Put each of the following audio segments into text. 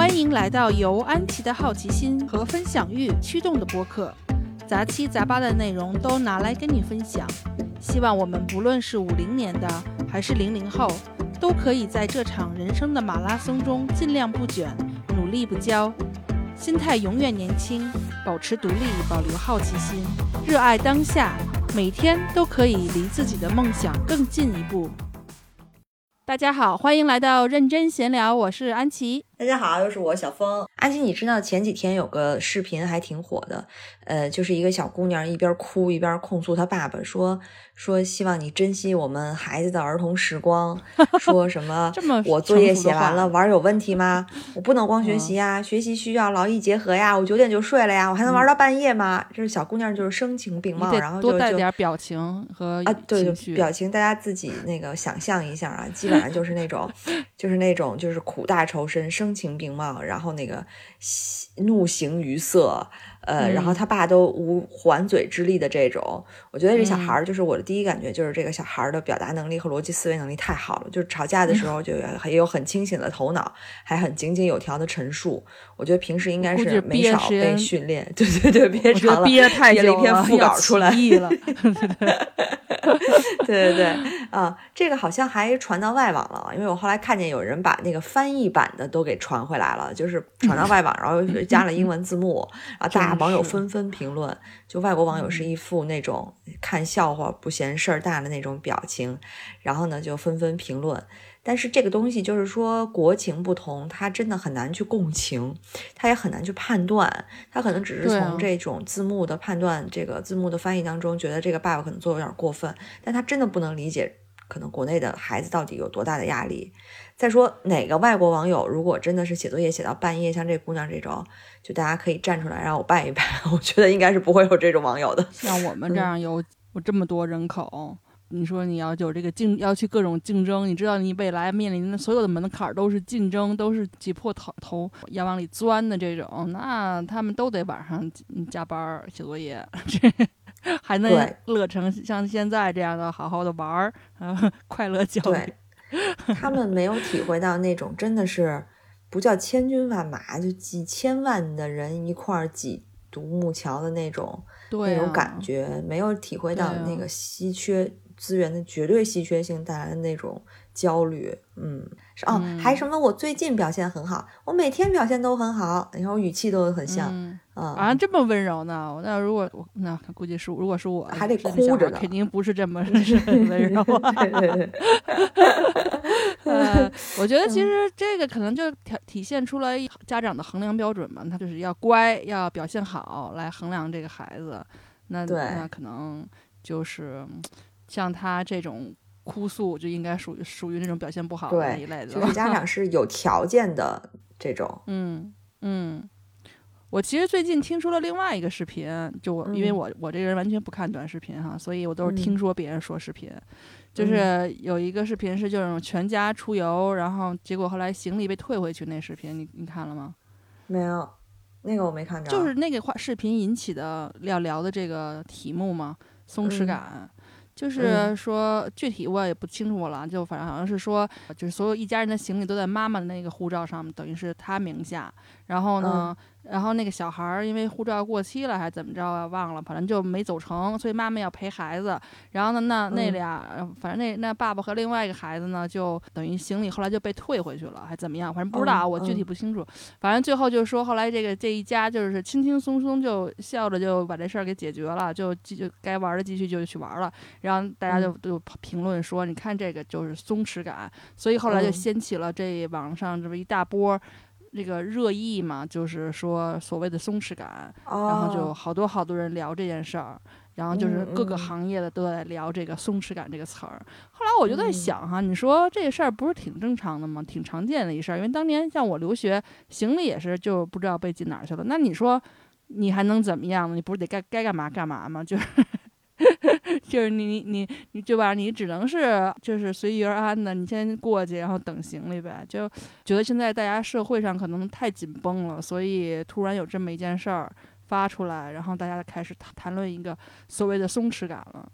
欢迎来到由安琪的好奇心和分享欲驱动的播客，杂七杂八的内容都拿来跟你分享。希望我们不论是五零年的还是零零后，都可以在这场人生的马拉松中尽量不卷，努力不骄，心态永远年轻，保持独立，保留好奇心，热爱当下，每天都可以离自己的梦想更进一步。大家好，欢迎来到认真闲聊，我是安琪。大家好，又是我小峰。安琪，你知道前几天有个视频还挺火的，呃，就是一个小姑娘一边哭一边控诉她爸爸，说说希望你珍惜我们孩子的儿童时光，说什么这么我作业写完了，玩有问题吗？我不能光学习呀，学习需要劳逸结合呀，我九点就睡了呀，我还能玩到半夜吗？这是小姑娘就是声情并茂，然后多带点表情和啊，对。表情大家自己那个想象一下啊，基本上就是那种，就是那种就是苦大仇深、声情并茂，然后那个怒形于色，呃，然后嗯他爸都无还嘴之力的这种。我觉得这小嗯孩儿，就是我的第一感觉就是这个小孩儿的表达能力和逻辑思维能力太好了，就是吵架的时嗯候就也有很清醒的头脑，还很井井有条的陈述。我觉得平时应该是没少被训练，对 对对，憋长了，得憋了久一篇副要稿出来了。对对对，啊，这个好像还传到外网了，因为我后来看见有人把那个翻译版的都给传回来了，就是传到外网，然后加了英文字幕，然后大网友纷纷评论，就外国网友是嗯一副那种看笑话不嫌事儿大的那种表情，然后呢就纷纷评论。但是这个东西就是说国情不同，他真的很难去共情，他也很难去判断，他可能只是从这种字幕的判断、这个字幕的翻译当中，觉得这个爸爸可能做的有点过分，但他真的不能理解，可能国内的孩子到底有多大的压力。再说哪个外国网友如果真的是写作业写到半夜，像这姑娘这种，就大家可以站出来让我拜一拜，我觉得应该是不会有这种网友的。像我嗯们这样有有这么多人口，你说你要有这个竞，要去各种竞争，你知道你未来面临的所有的门槛儿都是竞争，都是挤破头头要往里钻的这种，那他们都得晚上嗯加班儿写作业，这 还能乐成像现在这样的好好的玩儿，呃，快乐教育对。他们没有体会到那种真的是不叫千军万马，就几千万的人一块儿挤独木桥的那种、那种感觉，没有体会到那个稀缺资源的绝对稀缺性带来的那种焦虑。嗯，是哦，还嗯什么我最近表现很好，我每天表现都很好，你看我语气都很像，嗯嗯啊，这么温柔呢？那如果我那估计是，如果是我，还得哭着肯定不是这么 温柔啊。对对对，呃，我觉得其嗯实这个可能就体体现出来家长的衡量标准嘛，他就是要乖，要表现好来衡量这个孩子。那那可能就是嗯像他这种哭诉，就应该属于属于那种表现不好的那一类的。就是家长是有条件的这种，嗯嗯，我其实最近听说了另外一个视频，就我、因为嗯。我我这个人完全不看短视频哈，所以我都是嗯。听说别人说视频，就是有一个视频是就是全家出游，然后结果后来行李被退回去那视频，你你看了吗？没有那个我没看着，就是那个话视频引起的要聊的这个题目嘛，松弛嗯。感。就是嗯。说，具体我也不清楚了，就反正好像是说，就是所有一家人的行李都在妈妈的那个护照上面，等于是她名下。然后呢，然后那个小孩儿因为护照过期了还是怎么着啊，忘了，反正就没走成，所以妈妈要陪孩子。然后呢，那那嗯俩，呃反正那那爸爸和另外一个孩子呢，就等于行李后来就被退回去了，还怎么样？反正不知道啊，嗯我具体嗯不清楚。反正最后就是说，后来这个这一家就是轻轻松松就笑着就把这事儿给解决了，就继就该玩的继续就去玩了。然后大家就嗯都评论说，你看这个就是松弛感，所以后来就嗯掀起了这网上这么一大波。这个热议嘛，就是说所谓的松弛感，哦，然后就好多好多人聊这件事儿，然后就是各个行业的都在聊这个松弛感这个词儿。后来我就在嗯想哈，你说这事儿不是挺正常的吗？挺常见的一事儿，因为当年像我留学，行李也是就不知道被寄哪儿去了。那你说你还能怎么样呢？你不是得该该干嘛干嘛吗？就是。就是你你你你对吧？你只能是就是随遇而安的，你先过去，然后等行李呗。就觉得现在大家社会上可能太紧绷了，所以突然有这么一件事儿发出来，然后大家开始谈谈论一个所谓的松弛感了。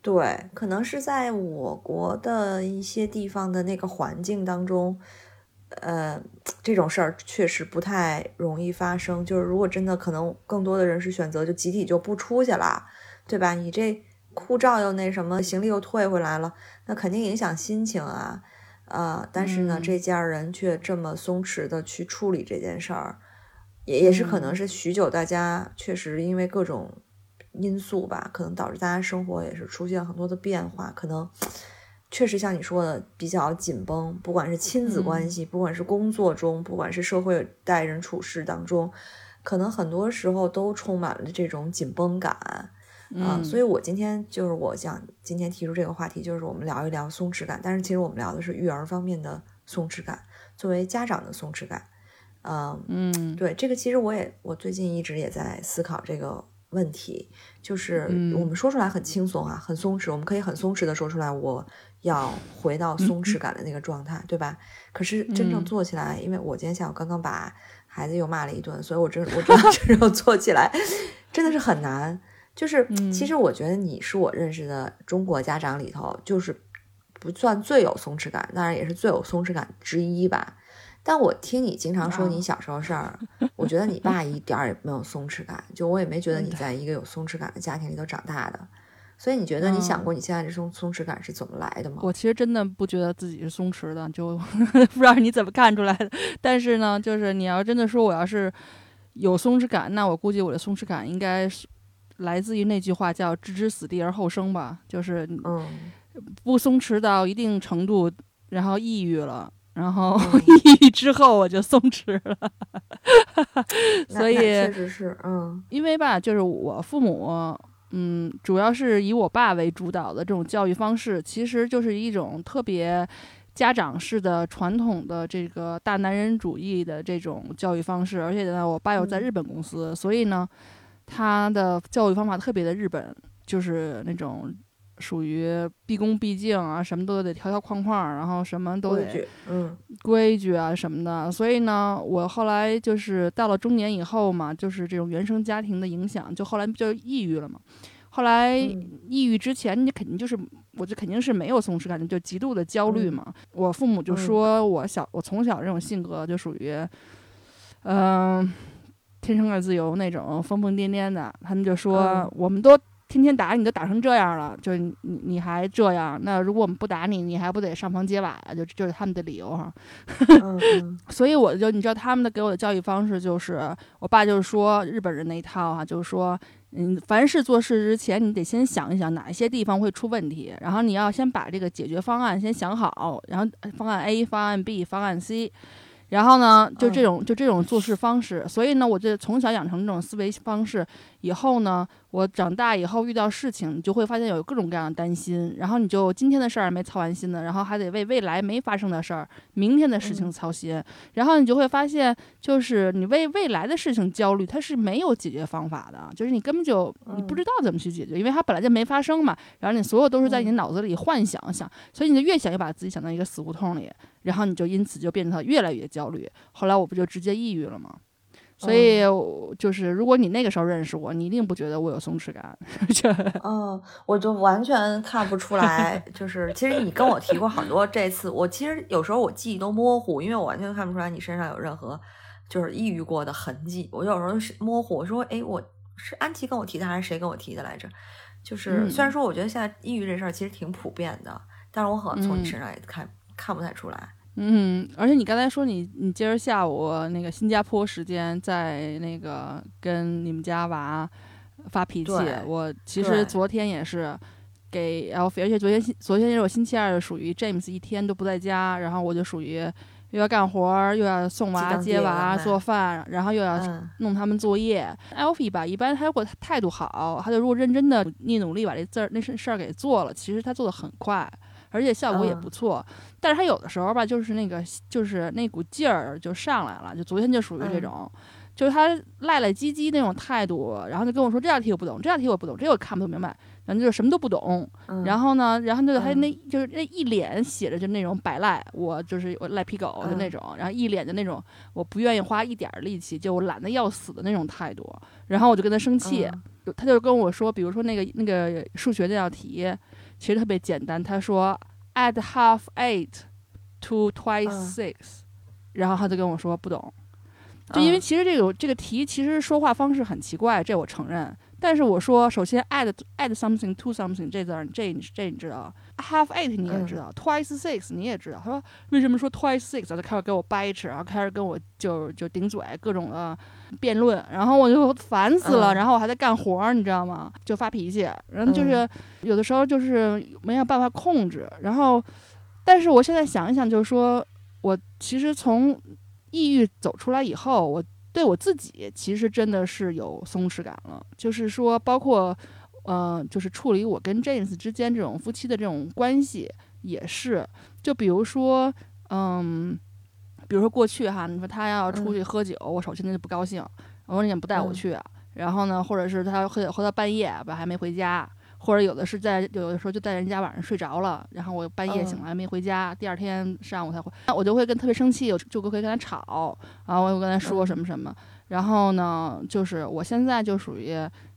对，可能是在我国的一些地方的那个环境当中，呃，这种事儿确实不太容易发生。就是如果真的可能，更多的人是选择就集体就不出去了，对吧？你这护照又那什么，行李又退回来了，那肯定影响心情啊。呃，但是呢，这家人却这么松弛的去处理这件事儿，也也是可能是许久大家确实因为各种因素吧，可能导致大家生活也是出现很多的变化，可能确实像你说的比较紧绷，不管是亲子关系，不管是工作中，不管是社会待人处事当中，可能很多时候都充满了这种紧绷感。啊，所以我今天就是我想今天提出这个话题，就是我们聊一聊松弛感。但是其实我们聊的是育儿方面的松弛感，作为家长的松弛感。嗯嗯，对，这个其实我也我最近一直也在思考这个问题，就是我们说出来很轻松啊，很松弛，我们可以很松弛的说出来，我要回到松弛感的那个状态，对吧？可是真正做起来，因为我今天下午刚刚把孩子又骂了一顿，所以我真我真的 真正做起来真的是很难。就是，其实我觉得你是我认识的中国家长里头，就是不算最有松弛感，当然也是最有松弛感之一吧。但我听你经常说你小时候事儿，我觉得你爸一点儿也没有松弛感，就我也没觉得你在一个有松弛感的家庭里头长大的。所以你觉得你想过你现在这种松弛感是怎么来的吗？我其实真的不觉得自己是松弛的，就 不知道你怎么看出来的。但是呢，就是你要真的说我要是有松弛感，那我估计我的松弛感应该是。来自于那句话叫“置之死地而后生”吧，就是不松弛到一定程度，然后抑郁了，然后 抑郁之后我就松弛了。所以确实是，嗯，因为吧，就是我父母，嗯，主要是以我爸为主导的这种教育方式，其实就是一种特别家长式的传统的这个大男人主义的这种教育方式，而且呢，我爸又在日本公司，所以呢。他的教育方法特别的日本，就是那种属于毕恭毕敬啊，什么都得条条框框，然后什么都得嗯规矩啊什么的。所以呢，我后来就是到了中年以后嘛，就是这种原生家庭的影响，就后来就抑郁了嘛。后来抑郁之前，你肯定就是，我就肯定是没有松弛感，就极度的焦虑嘛。我父母就说我小我从小这种性格就属于，嗯。天生的自由那种疯疯癫癫的，他们就说我们都天天打你，都打成这样了，就你你还这样？那如果我们不打你，你还不得上房揭瓦呀？就就是他们的理由哈。所以我就你知道他们的给我的教育方式就是，我爸就是说日本人那一套啊，就是说嗯，凡事做事之前，你得先想一想哪一些地方会出问题，然后你要先把这个解决方案先想好，然后方案 A、方案 B、方案 C。然后呢，就这种就这种做事方式，所以呢，我就从小养成这种思维方式。以后呢，我长大以后遇到事情，你就会发现有各种各样的担心，然后你就今天的事儿没操完心呢，然后还得为未来没发生的事儿、明天的事情操心，然后你就会发现，就是你为未来的事情焦虑，它是没有解决方法的，就是你根本就你不知道怎么去解决，因为它本来就没发生嘛。然后你所有都是在你脑子里幻想想，所以你就越想越把自己想到一个死胡同里，然后你就因此就变得越来越焦虑。后来我不就直接抑郁了吗？所以就是，如果你那个时候认识我，你一定不觉得我有松弛感。嗯，我就完全看不出来。就是，其实你跟我提过很多，这次我其实有时候我记忆都模糊，因为我完全看不出来你身上有任何就是抑郁过的痕迹。我有时候是模糊，我说，哎，我是安琪跟我提的，还是谁跟我提的来着？就是虽然说我觉得现在抑郁这事儿其实挺普遍的，但是我好像从你身上也看看不太出来。嗯，而且你刚才说你你今儿下午那个新加坡时间在那个跟你们家娃发脾气，我其实昨天也是给 L，而且昨天昨天也是我星期二，属于 James 一天都不在家，然后我就属于又要干活又要送娃接娃做饭，然后又要弄他们作业。Alfie 吧，一般他如果态度好，他就如果认真的你努力把这字儿那事事儿给做了，其实他做的很快。而且效果也不错，但是他有的时候吧，就是那个，就是那股劲儿就上来了。就昨天就属于这种，就是他赖赖唧唧那种态度，然后就跟我说这道题我不懂，这道题我不懂，这我看不明白，反正就是什么都不懂。然后呢，然后就还那就是那一脸写着就那种摆赖，我就是我赖皮狗的那种，然后一脸的那种我不愿意花一点力气，就我懒得要死的那种态度。然后我就跟他生气，他就跟我说，比如说那个那个数学那道题。其实特别简单，他说 add half eight to twice six，然后他就跟我说不懂，就因为嗯其实这个这个题其实说话方式很奇怪，这我承认。但是我说，首先 add add something to something 这字儿，这你这你知道，half eight 你也知道、t w i c e six 你也知道。他说为什么说 twice six？他就开始给我掰扯，然后开始跟我就就顶嘴，各种的辩论，然后我就烦死了，嗯。然后我还在干活儿，你知道吗？就发脾气，然后就是、有的时候就是没有办法控制，然后，但是我现在想一想，就是说我其实从抑郁走出来以后，我对我自己其实真的是有松弛感了，就是说，包括，呃，就是处理我跟 James 之间这种夫妻的这种关系，也是，就比如说，嗯，比如说过去哈，你说他要出去喝酒，我首先就不高兴，我说你怎么不带我嗯去啊？然后呢，或者是他喝酒喝到半夜吧，还没回家。或者有的是在有的时候就在人家晚上睡着了，然后我半夜醒嗯来没回家，第二天上午才回，那我就会跟特别生气，我就会跟他吵，然后我就跟他说嗯什么什么，然后呢，就是我现在就属于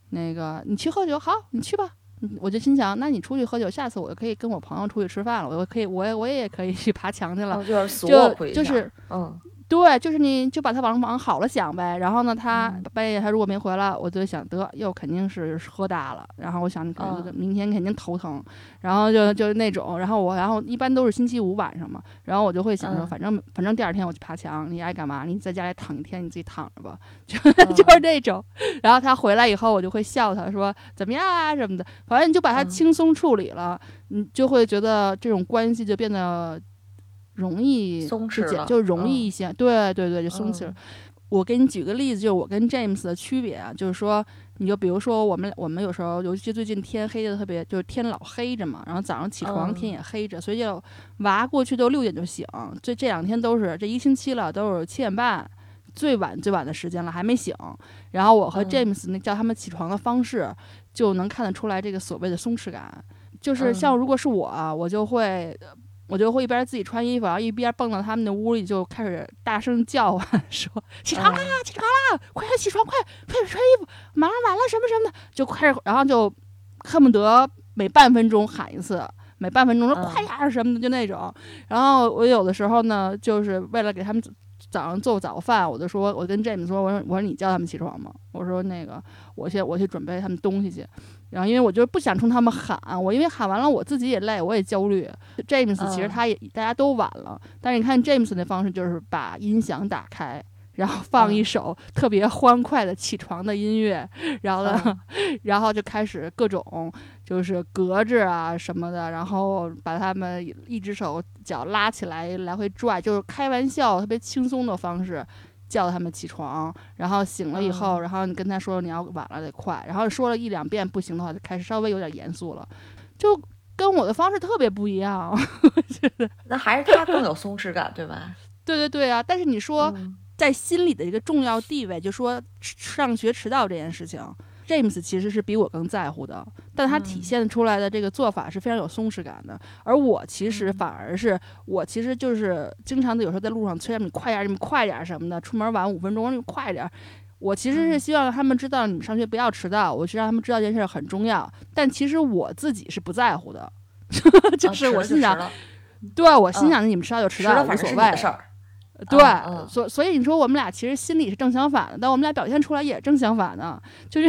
那个你去喝酒，好，你去吧。嗯我就心想，那你出去喝酒，下次我就可以跟我朋友出去吃饭了，我可以，我也我也可以去爬墙去了，哦就就是嗯对，就是你就把他往往好了想呗。然后呢，他嗯半夜他如果没回来，我就想得又肯定是喝大了。然后我想可能明天肯定头疼，然后就就那种。然后我然后一般都是星期五晚上嘛，然后我就会想说，嗯反正反正第二天我去爬墙，你爱干嘛？你在家里躺一天，你自己躺着吧，就嗯就是那种。然后他回来以后，我就会笑他说怎么样啊什么的，反正你就把他嗯轻松处理了，你就会觉得这种关系就变得容易就松弛了就容易嗯一些。对对对，就松弛了。嗯我给你举个例子，就是我跟 James 的区别啊，就是说，你就比如说我们我们有时候，尤其最近天黑的特别，就是天老黑着嘛，然后早上起床嗯天也黑着，所以就娃过去都六点就醒，这这两天都是这一星期了，都是七点半。最晚最晚的时间了，还没醒。然后我和嗯 James 那叫他们起床的方式，就能看得出来这个所谓的松弛感。就是嗯像如果是我啊，我就会我就会一边自己穿衣服，然后一边蹦到他们的屋里，就开始大声叫唤，说：“起床啦，嗯起床啦，快点起床，快快点穿衣服，马上完了，什么什么的。”就开始，然后就恨不得每半分钟喊一次，每半分钟说嗯快点儿什么的，就那种。然后我有的时候呢，就是为了给他们早上做早饭，我就说，我跟 James 说，我说我说你叫他们起床吗？我说那个我先我去准备他们东西去。然后因为我就不想冲他们喊，我因为喊完了我自己也累，我也焦虑。James 其实嗯他也、大家都晚了，但是你看 James 那方式就是把音响打开，然后放一嗯首特别欢快的起床的音乐，然后呢，嗯 然后就开始各种就是隔着啊什么的，然后把他们一只手脚拉起来来回拽，就是开玩笑特别轻松的方式。叫他们起床，然后醒了以后，嗯然后你跟他说你要晚了得快，然后说了一两遍不行的话，就开始稍微有点严肃了，就跟我的方式特别不一样。那还是他更有松弛感，对吧？对对对啊！但是你说嗯在心里的一个重要地位，就说上学迟到这件事情，James 其实是比我更在乎的，但他体嗯现出来的这个做法是非常有松弛感的。而我其实嗯反而是，我其实就是经常的有时候在路上催他们你快点儿，你们快点儿什么的，出门晚五分钟，你们快点儿。我其实是嗯希望让他们知道你们上学不要迟到，我是让他们知道这件事儿很重要。但其实我自己是不在乎的，就啊是我心想，对我心嗯想你们迟到就迟到，无所谓。对，嗯所所以你说我们俩其实心里是正相反的，但我们俩表现出来也正相反的，就是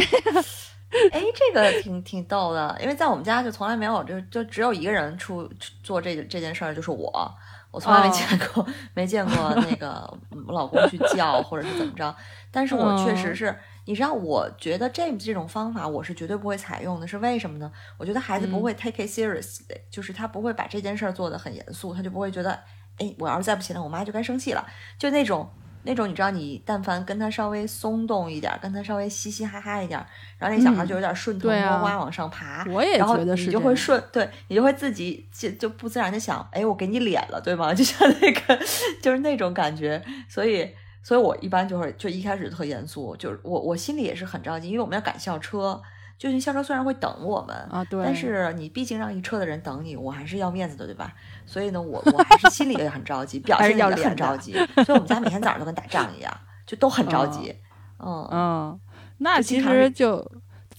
哎，这个挺挺逗的，因为在我们家就从来没有，就就只有一个人出出做这这件事儿，就是我。我从来没哦见过，没见过那个我 老公去叫或者是怎么着。但是我确实嗯是，你知道，我觉得 James 这种方法我是绝对不会采用的，是为什么呢？我觉得孩子不嗯会 take it seriously，、就是他不会把这件事儿做得很严肃，他就不会觉得，哎，我要是再不起来，我妈就该生气了，就那种。那种你知道，你但凡跟他稍微松动一点儿，跟他稍微嘻嘻哈哈一点儿，然后那小孩嗯就有点顺藤摸瓜往上爬，我也觉得是你就会顺，对你就会自己就就不自然的想，哎，我给你脸了，对吗？就像那个就是那种感觉，所以，所以我一般就会就一开始特严肃，就是我我心里也是很着急，因为我们要赶校车，就是校车虽然会等我们，啊，对，但是你毕竟让一车的人等你，我还是要面子的，对吧？所以呢，我我还是心里也很着急，表现也要脸很着急，所以我们家每天早上都跟打仗一样，就都很着急，嗯。嗯，那其实就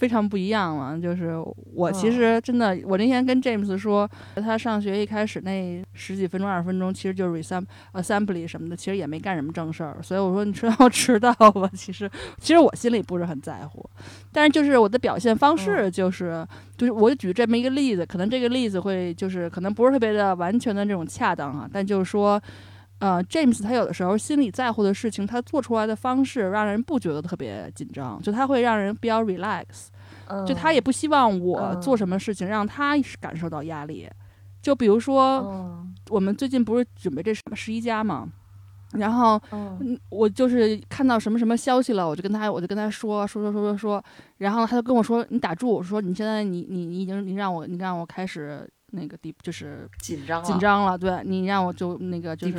非常不一样了。就是我其实真的，我那天跟 James 说，他上学一开始那十几分钟、二十分钟，其实就是 resemble assembly 什么的，其实也没干什么正事儿。所以我说你迟到 迟到吧，其实其实我心里不是很在乎，但是就是我的表现方式就是就是我举这么一个例子，可能这个例子会就是可能不是特别的完全的这种恰当啊，但就是说。呃，James 他有的时候心里在乎的事情，他做出来的方式让人不觉得特别紧张，就他会让人比较 relax，就他也不希望我做什么事情让他感受到压力。就比如说，我们最近不是准备这什么十一家嘛，然后我就是看到什么什么消息了，我就跟他我就跟他说说说说说说，然后他就跟我说你打住，我说你现在你你你已经你让我你让我开始。那个地就是紧张紧张了，对你让我就那个就是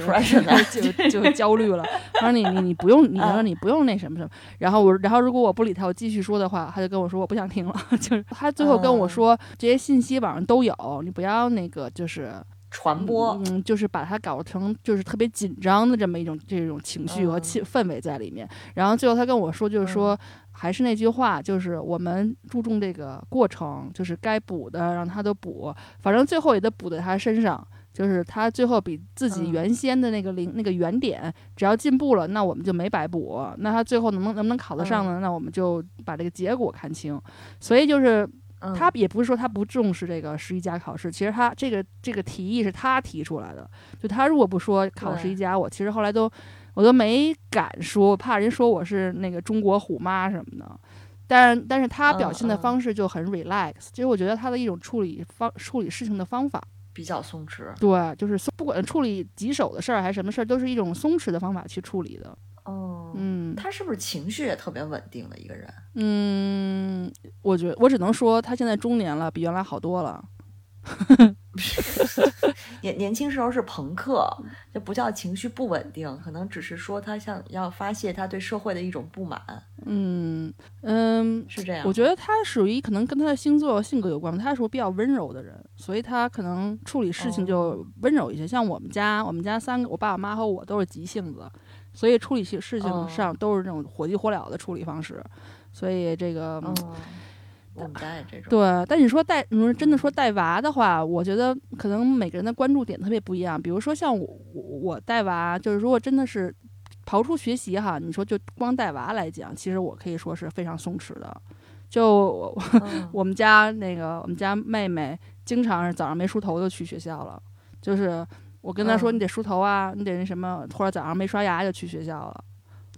就就焦虑了。他说你你你不用，你说你不用那什么什么。然后我然后如果我不理他，我继续说的话，他就跟我说我不想听了。就是他最后跟我说这些信息网上都有，你不要那个就是传播，嗯，就是把它搞成就是特别紧张的这么一种这种情绪和气氛围在里面。然后最后他跟我说就是说。还是那句话，就是我们注重这个过程，就是该补的让他都补，反正最后也得补在他身上。就是他最后比自己原先的那个零那个原点，只要进步了，那我们就没白补。那他最后能能能不能考得上呢？那我们就把这个结果看清。所以就是他也不是说他不重视这个十一加考试，其实他这个这个提议是他提出来的。就他如果不说考十一加，我其实后来都。我都没敢说，怕人说我是那个中国虎妈什么的，但但是他表现的方式就很 relax，其实我觉得他的一种处理方处理事情的方法比较松弛，对，就是不管处理棘手的事儿还是什么事儿，都是一种松弛的方法去处理的。哦，嗯，他是不是情绪也特别稳定的一个人？嗯，我觉我只能说他现在中年了，比原来好多了。年年轻时候是朋克，就不叫情绪不稳定，可能只是说他想要发泄他对社会的一种不满。嗯嗯，是这样。我觉得他属于可能跟他的星座性格有关吧，他是比较温柔的人，所以他可能处理事情就温柔一些。像我们家，我们家三个，我爸、我妈和我都是急性子，所以处理事事情上都是这种火急火燎的处理方式。所以这个。这种对，但你说带，你说真的说带娃的话，我觉得可能每个人的关注点特别不一样。比如说像我，我带娃，就是如果真的是刨出学习哈，你说就光带娃来讲，其实我可以说是非常松弛的。就我 们家那个我们家妹妹，经常是早上没梳头就去学校了。就是我跟她说你得梳头啊，你得那什么，或者早上没刷牙就去学校了。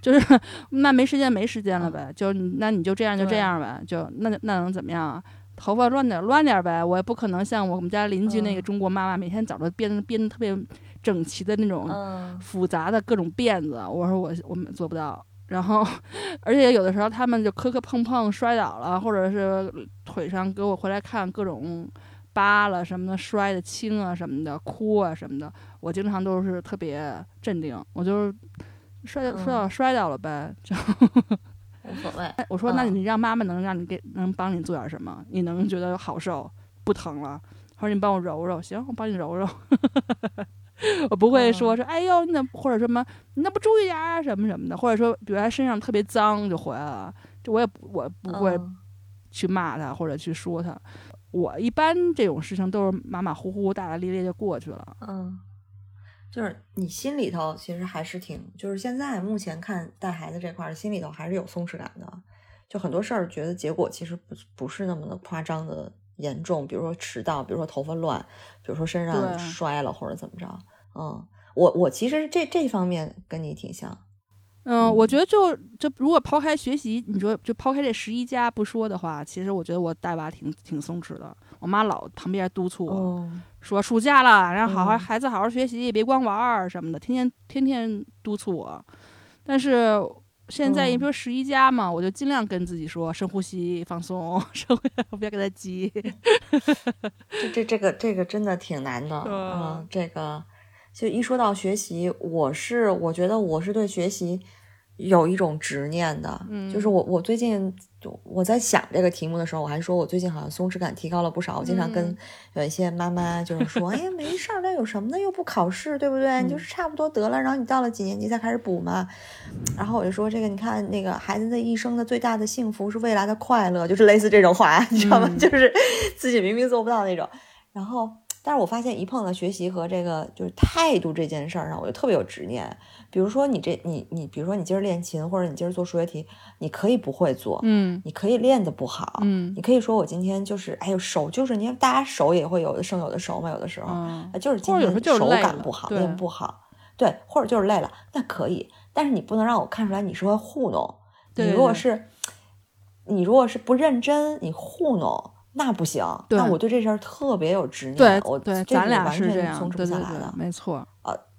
就是那没时间没时间了呗，就那你就这样就这样呗，就那那能怎么样啊？头发乱点乱点呗，我也不可能像我们家邻居那个中国妈妈，每天早上编编的特别整齐的那种复杂的各种辫子。我说我我们做不到。然后而且有的时候他们就磕磕碰碰摔倒了，或者是腿上给我回来看各种疤了什么的，摔的青啊什么的，哭啊什么的，我经常都是特别镇定，我就是。摔摔倒摔倒了呗，就无所谓。我说，那你让妈妈能让你给能帮你做点什么？你能觉得好受不疼了？他说你帮我揉揉，行，我帮你揉揉。我不会说说，哎呦，那或者什么，你那不注意点什么什么的，或者说，比如他身上特别脏就回来了，就我也我不会去骂他或者去说他。我一般这种事情都是马马虎虎、大大咧咧就过去了。嗯。就是你心里头其实还是挺，就是现在目前看带孩子这块儿，心里头还是有松弛感的。就很多事儿，觉得结果其实不不是那么的夸张的严重，比如说迟到，比如说头发乱，比如说身上摔了或者怎么着。嗯，我我其实这这方面跟你挺像。嗯，我觉得就就如果抛开学习，你说就抛开这十一家不说的话，其实我觉得我带娃挺挺松弛的。我妈老旁边督促我说：“暑假了，让好好孩子好好学习，别光玩儿什么的，天天天天督促我。”但是现在你说十一家嘛，我就尽量跟自己说深呼吸、放松，深呼吸，别给他急。这这这个这个真的挺难的。嗯，这个就一说到学习，我是我觉得我是对学习有一种执念的，嗯就是我我最近我在想这个题目的时候，我还说我最近好像松弛感提高了不少。我经常跟嗯有一些妈妈就是说，哎呀没事儿，那有什么呢？又不考试，对不对？嗯你就是差不多得了，然后你到了几年级再开始补嘛。然后我就说这个，你看那个孩子的一生的最大的幸福是未来的快乐，就是类似这种话，你知道吗？嗯就是自己明明做不到那种。然后，但是我发现一碰到学习和这个就是态度这件事儿上，我就特别有执念。比如说你这你你，比如说你今儿练琴，或者你今儿做数学题，你可以不会做，嗯你可以练得不好，嗯你可以说我今天就是哎呦手就是你看大家手也会有的生有的熟嘛，有的时候、就是今天手感不好，练不好，对，或者就是累了，那可以，但是你不能让我看出来你是会糊弄。你如果是你如果是不认真，你糊弄。那不行，对那我对这事儿特别有执念，对我咱俩完全是这样，松弛不下来的，。没错。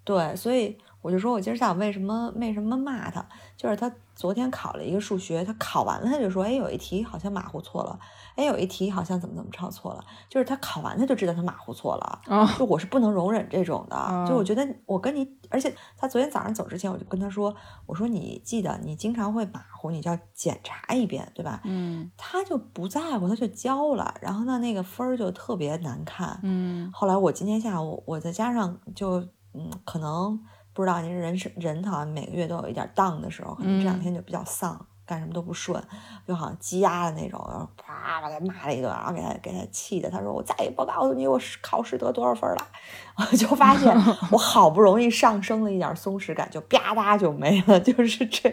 对，所以我就说，我今儿下午为什么为什么骂他，就是他昨天考了一个数学，他考完了他就说，哎，有一题好像马虎错了，哎，有一题好像怎么怎么抄错了，就是他考完他就知道他马虎错了。哦，就我是不能容忍这种的，就我哦觉得我跟你，而且他昨天早上走之前，我就跟他说，我说你记得你经常会马虎，你就要检查一遍，对吧？嗯他就不在乎，他就交了，然后呢，那个分儿就特别难看。嗯后来我今天下午，我再加上就嗯，可能不知道，您人是人好像每个月都有一点 down 的时候，可能这两嗯天就比较丧，干什么都不顺，就好像积压的那种，然后啪把他骂了一顿，然后给他给他气的，他说我再也不告诉你我考试得多少分了，我就发现 我好不容易上升了一点松弛感，就吧嗒就没了，就是这，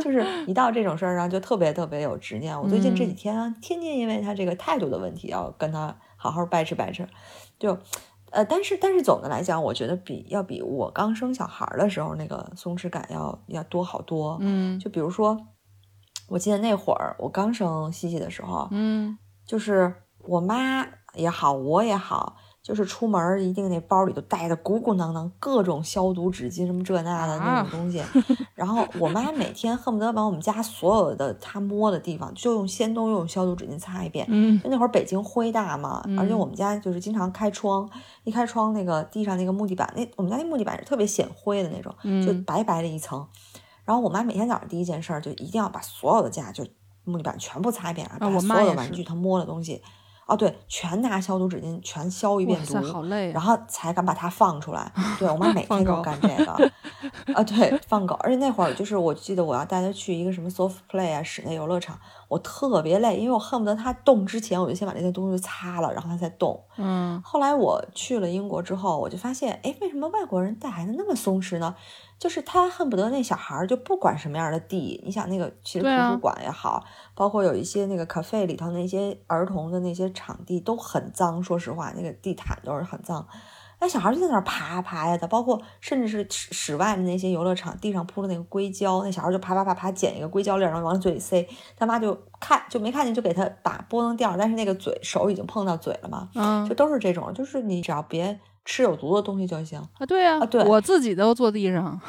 就是一到这种事儿上就特别特别有执念。我最近这几嗯天啊天天因为他这个态度的问题要跟他好好掰扯掰扯，就。呃，但是但是总的来讲，我觉得比要比我刚生小孩儿的时候那个松弛感要要多好多。嗯就比如说，我记得那会儿我刚生西西的时候，嗯就是我妈也好，我也好，就是出门一定那包里都带的鼓鼓囊囊，各种消毒纸巾什么这那的那种东西。然后我妈每天恨不得把我们家所有的她摸的地方，就用先都用消毒纸巾擦一遍。嗯就那会儿北京灰大嘛，而且嗯我们家就是经常开窗，一开窗那个地上那个木地板，那我们家那木地板是特别显灰的那种，就嗯白白的一层。然后我妈每天早上第一件事儿就一定要把所有的家就木地板全部擦一遍，然后把啊我妈也是所有的玩具她摸的东西，哦对，全拿消毒纸巾全消一遍毒，，好累啊。然后才敢把它放出来。对我妈每天都干这个，啊，对，放狗。而且那会儿就是我记得我要带她去一个什么 soft play 啊室内游乐场，我特别累，因为我恨不得他动之前我就先把那些东西擦了，然后他再动。嗯后来我去了英国之后，我就发现，哎，为什么外国人带孩子那么松弛呢？就是他恨不得那小孩儿就不管什么样的地，你想那个其实图书馆也好，包括有一些那个 cafe 里头那些儿童的那些场地都很脏，说实话，那个地毯都是很脏。那小孩就在那儿爬啊爬呀的，包括甚至是室室外的那些游乐场，地上铺的那个硅胶，那小孩就爬爬爬爬捡一个硅胶粒儿，然后往嘴里塞，他妈就看就没看见，就给他把拨弄掉，但是那个嘴手已经碰到嘴了嘛，嗯。就都是这种，就是你只要别吃有毒的东西就行。啊，对呀啊对我自己都坐地上，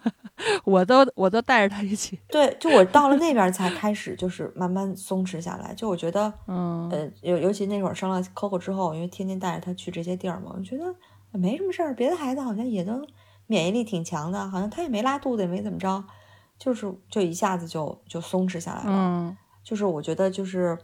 我都我都带着他一起。对，就我到了那边才开始，就是慢慢松弛下来。就我觉得，嗯呃，尤尤其那会儿生了 Coco 之后，因为天天带着他去这些地儿嘛，我觉得没什么事儿。别的孩子好像也都免疫力挺强的，好像他也没拉肚子，也没怎么着，就是就一下子就就松弛下来了。嗯就是我觉得就是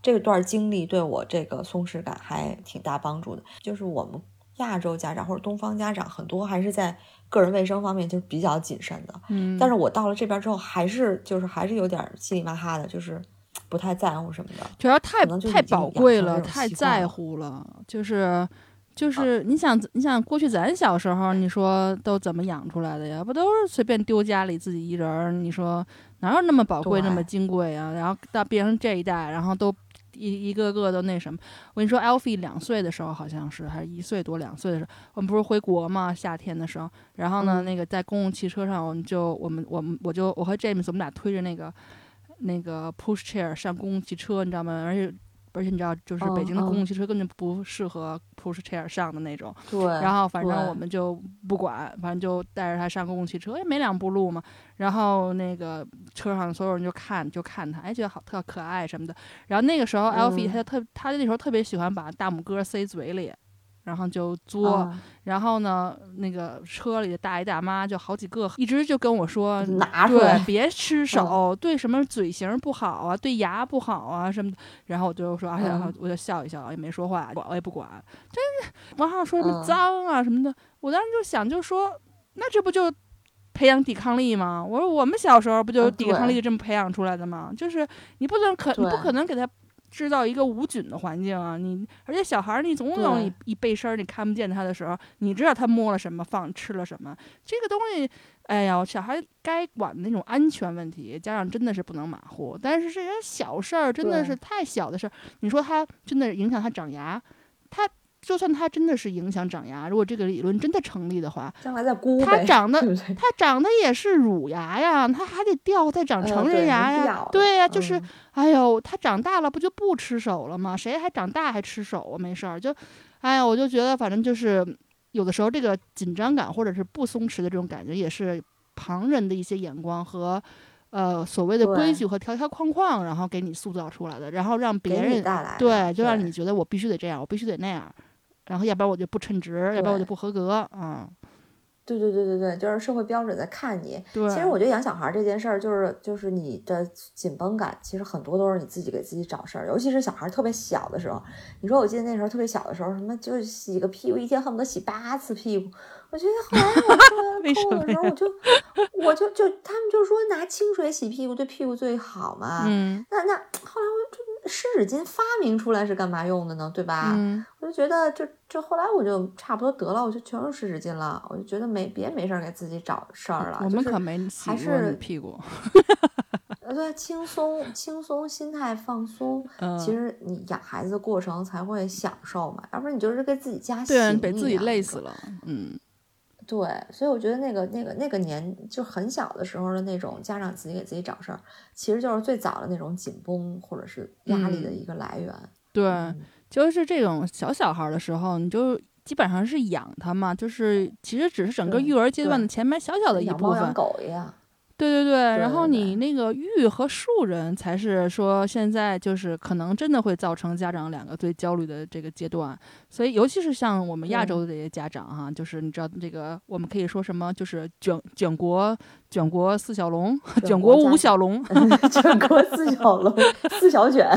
这段经历对我这个松弛感还挺大帮助的。就是我们亚洲家长或者东方家长很多还是在个人卫生方面就是比较谨慎的，嗯，但是我到了这边之后，还是就是还是有点稀里马哈的，就是不太在乎什么的。主要太能太宝贵了，太在乎了，就是。就是你想，你想过去咱小时候，你说都怎么养出来的呀？不都是随便丢家里自己一人儿？你说哪有那么宝贵、那么金贵啊？然后到变成这一代，然后都一一个个都那什么？我跟你说，Alfie 两岁的时候好像是，还是一岁多两岁的时候，我们不是回国嘛？夏天的时候，然后呢，嗯那个在公共汽车上，我们就我们我们我就我和 James 我们俩推着那个那个 push chair 上公共汽车，你知道吗？而且而且你知道，就是北京的嗯公共汽车根本不适合 push chair 上的那种。对，然后反正我们就不管，反正就带着他上公共汽车，也没两步路嘛。然后那个车上所有人就看就看他，哎，觉得好特可爱什么的。然后那个时候 Alfie 嗯他就特他那时候特别喜欢把大拇哥塞嘴里，然后就作。啊然后呢，那个车里的大爷大妈就好几个，一直就跟我说，拿出来，，别吃手，对什么嘴型不好啊，对牙不好啊什么的。然后我就说，哎呀，嗯我就笑一笑，也没说话，我我也不管。真是网上说什么嗯脏啊什么的，我当时就想，就说，那这不就培养抵抗力吗？我说我们小时候不就抵抗力就这么培养出来的吗？就是你不能可你不可能给他。制造一个无菌的环境啊！你而且小孩儿，你总有一一背身儿，你看不见他的时候，你知道他摸了什么，放吃了什么。这个东西，哎呀，小孩该管的那种安全问题，家长真的是不能马虎。但是这些小事儿真的是太小的事儿，你说他真的影响他长牙，他就算他真的是影响长牙，如果这个理论真的成立的话，将来再估呗，他长得对不对？他长得也是乳牙呀，他还得掉再长呃成人牙呀，对呀，就是嗯哎呦，他长大了不就不吃手了吗？谁还长大还吃手啊？没事儿，就，哎呀，我就觉得反正就是有的时候这个紧张感或者是不松弛的这种感觉，也是旁人的一些眼光和呃所谓的规矩和条条框框，然后给你塑造出来的，然后让别人对，就让你觉得我必须得这样，我必须得那样，然后要不然我就不称职，要不然我就不合格，嗯，对对对对对，就是社会标准在看你。对。其实我觉得养小孩儿这件事儿，就是就是你的紧绷感，其实很多都是你自己给自己找事儿，尤其是小孩儿特别小的时候。你说我记得那时候特别小的时候，什么就洗个屁股，一天恨不得洗八次屁股。我觉得后来我出来 为什了的时候，我就我就就他们就说拿清水洗屁股对屁股最好嘛。嗯那那后来我就湿纸巾发明出来是干嘛用的呢？对吧？嗯，我就觉得就就后来我就差不多得了，我就全用湿纸巾了，我就觉得没别没事儿给自己找事儿了。我们可没洗还是屁股，呃对轻松轻松心态放松，嗯，其实你养孩子的过程才会享受嘛，要不然你就是给自己加对啊，行你被自己累死了，嗯。对，所以我觉得那个那个那个年就很小的时候的那种家长自己给自己找事儿，其实就是最早的那种紧绷或者是压力的嗯一个来源。对，嗯就是这种小小孩儿的时候，你就基本上是养他嘛，就是其实只是整个育儿阶段的前面小小的一部分养猫养。狗一样。对对对，然后你那个育和树人才是说现在就是可能真的会造成家长两个最焦虑的这个阶段，所以尤其是像我们亚洲的这些家长哈，就是你知道这个我们可以说什么，就是卷卷国卷国四小龙，卷国五小龙，卷国四小龙，四小卷。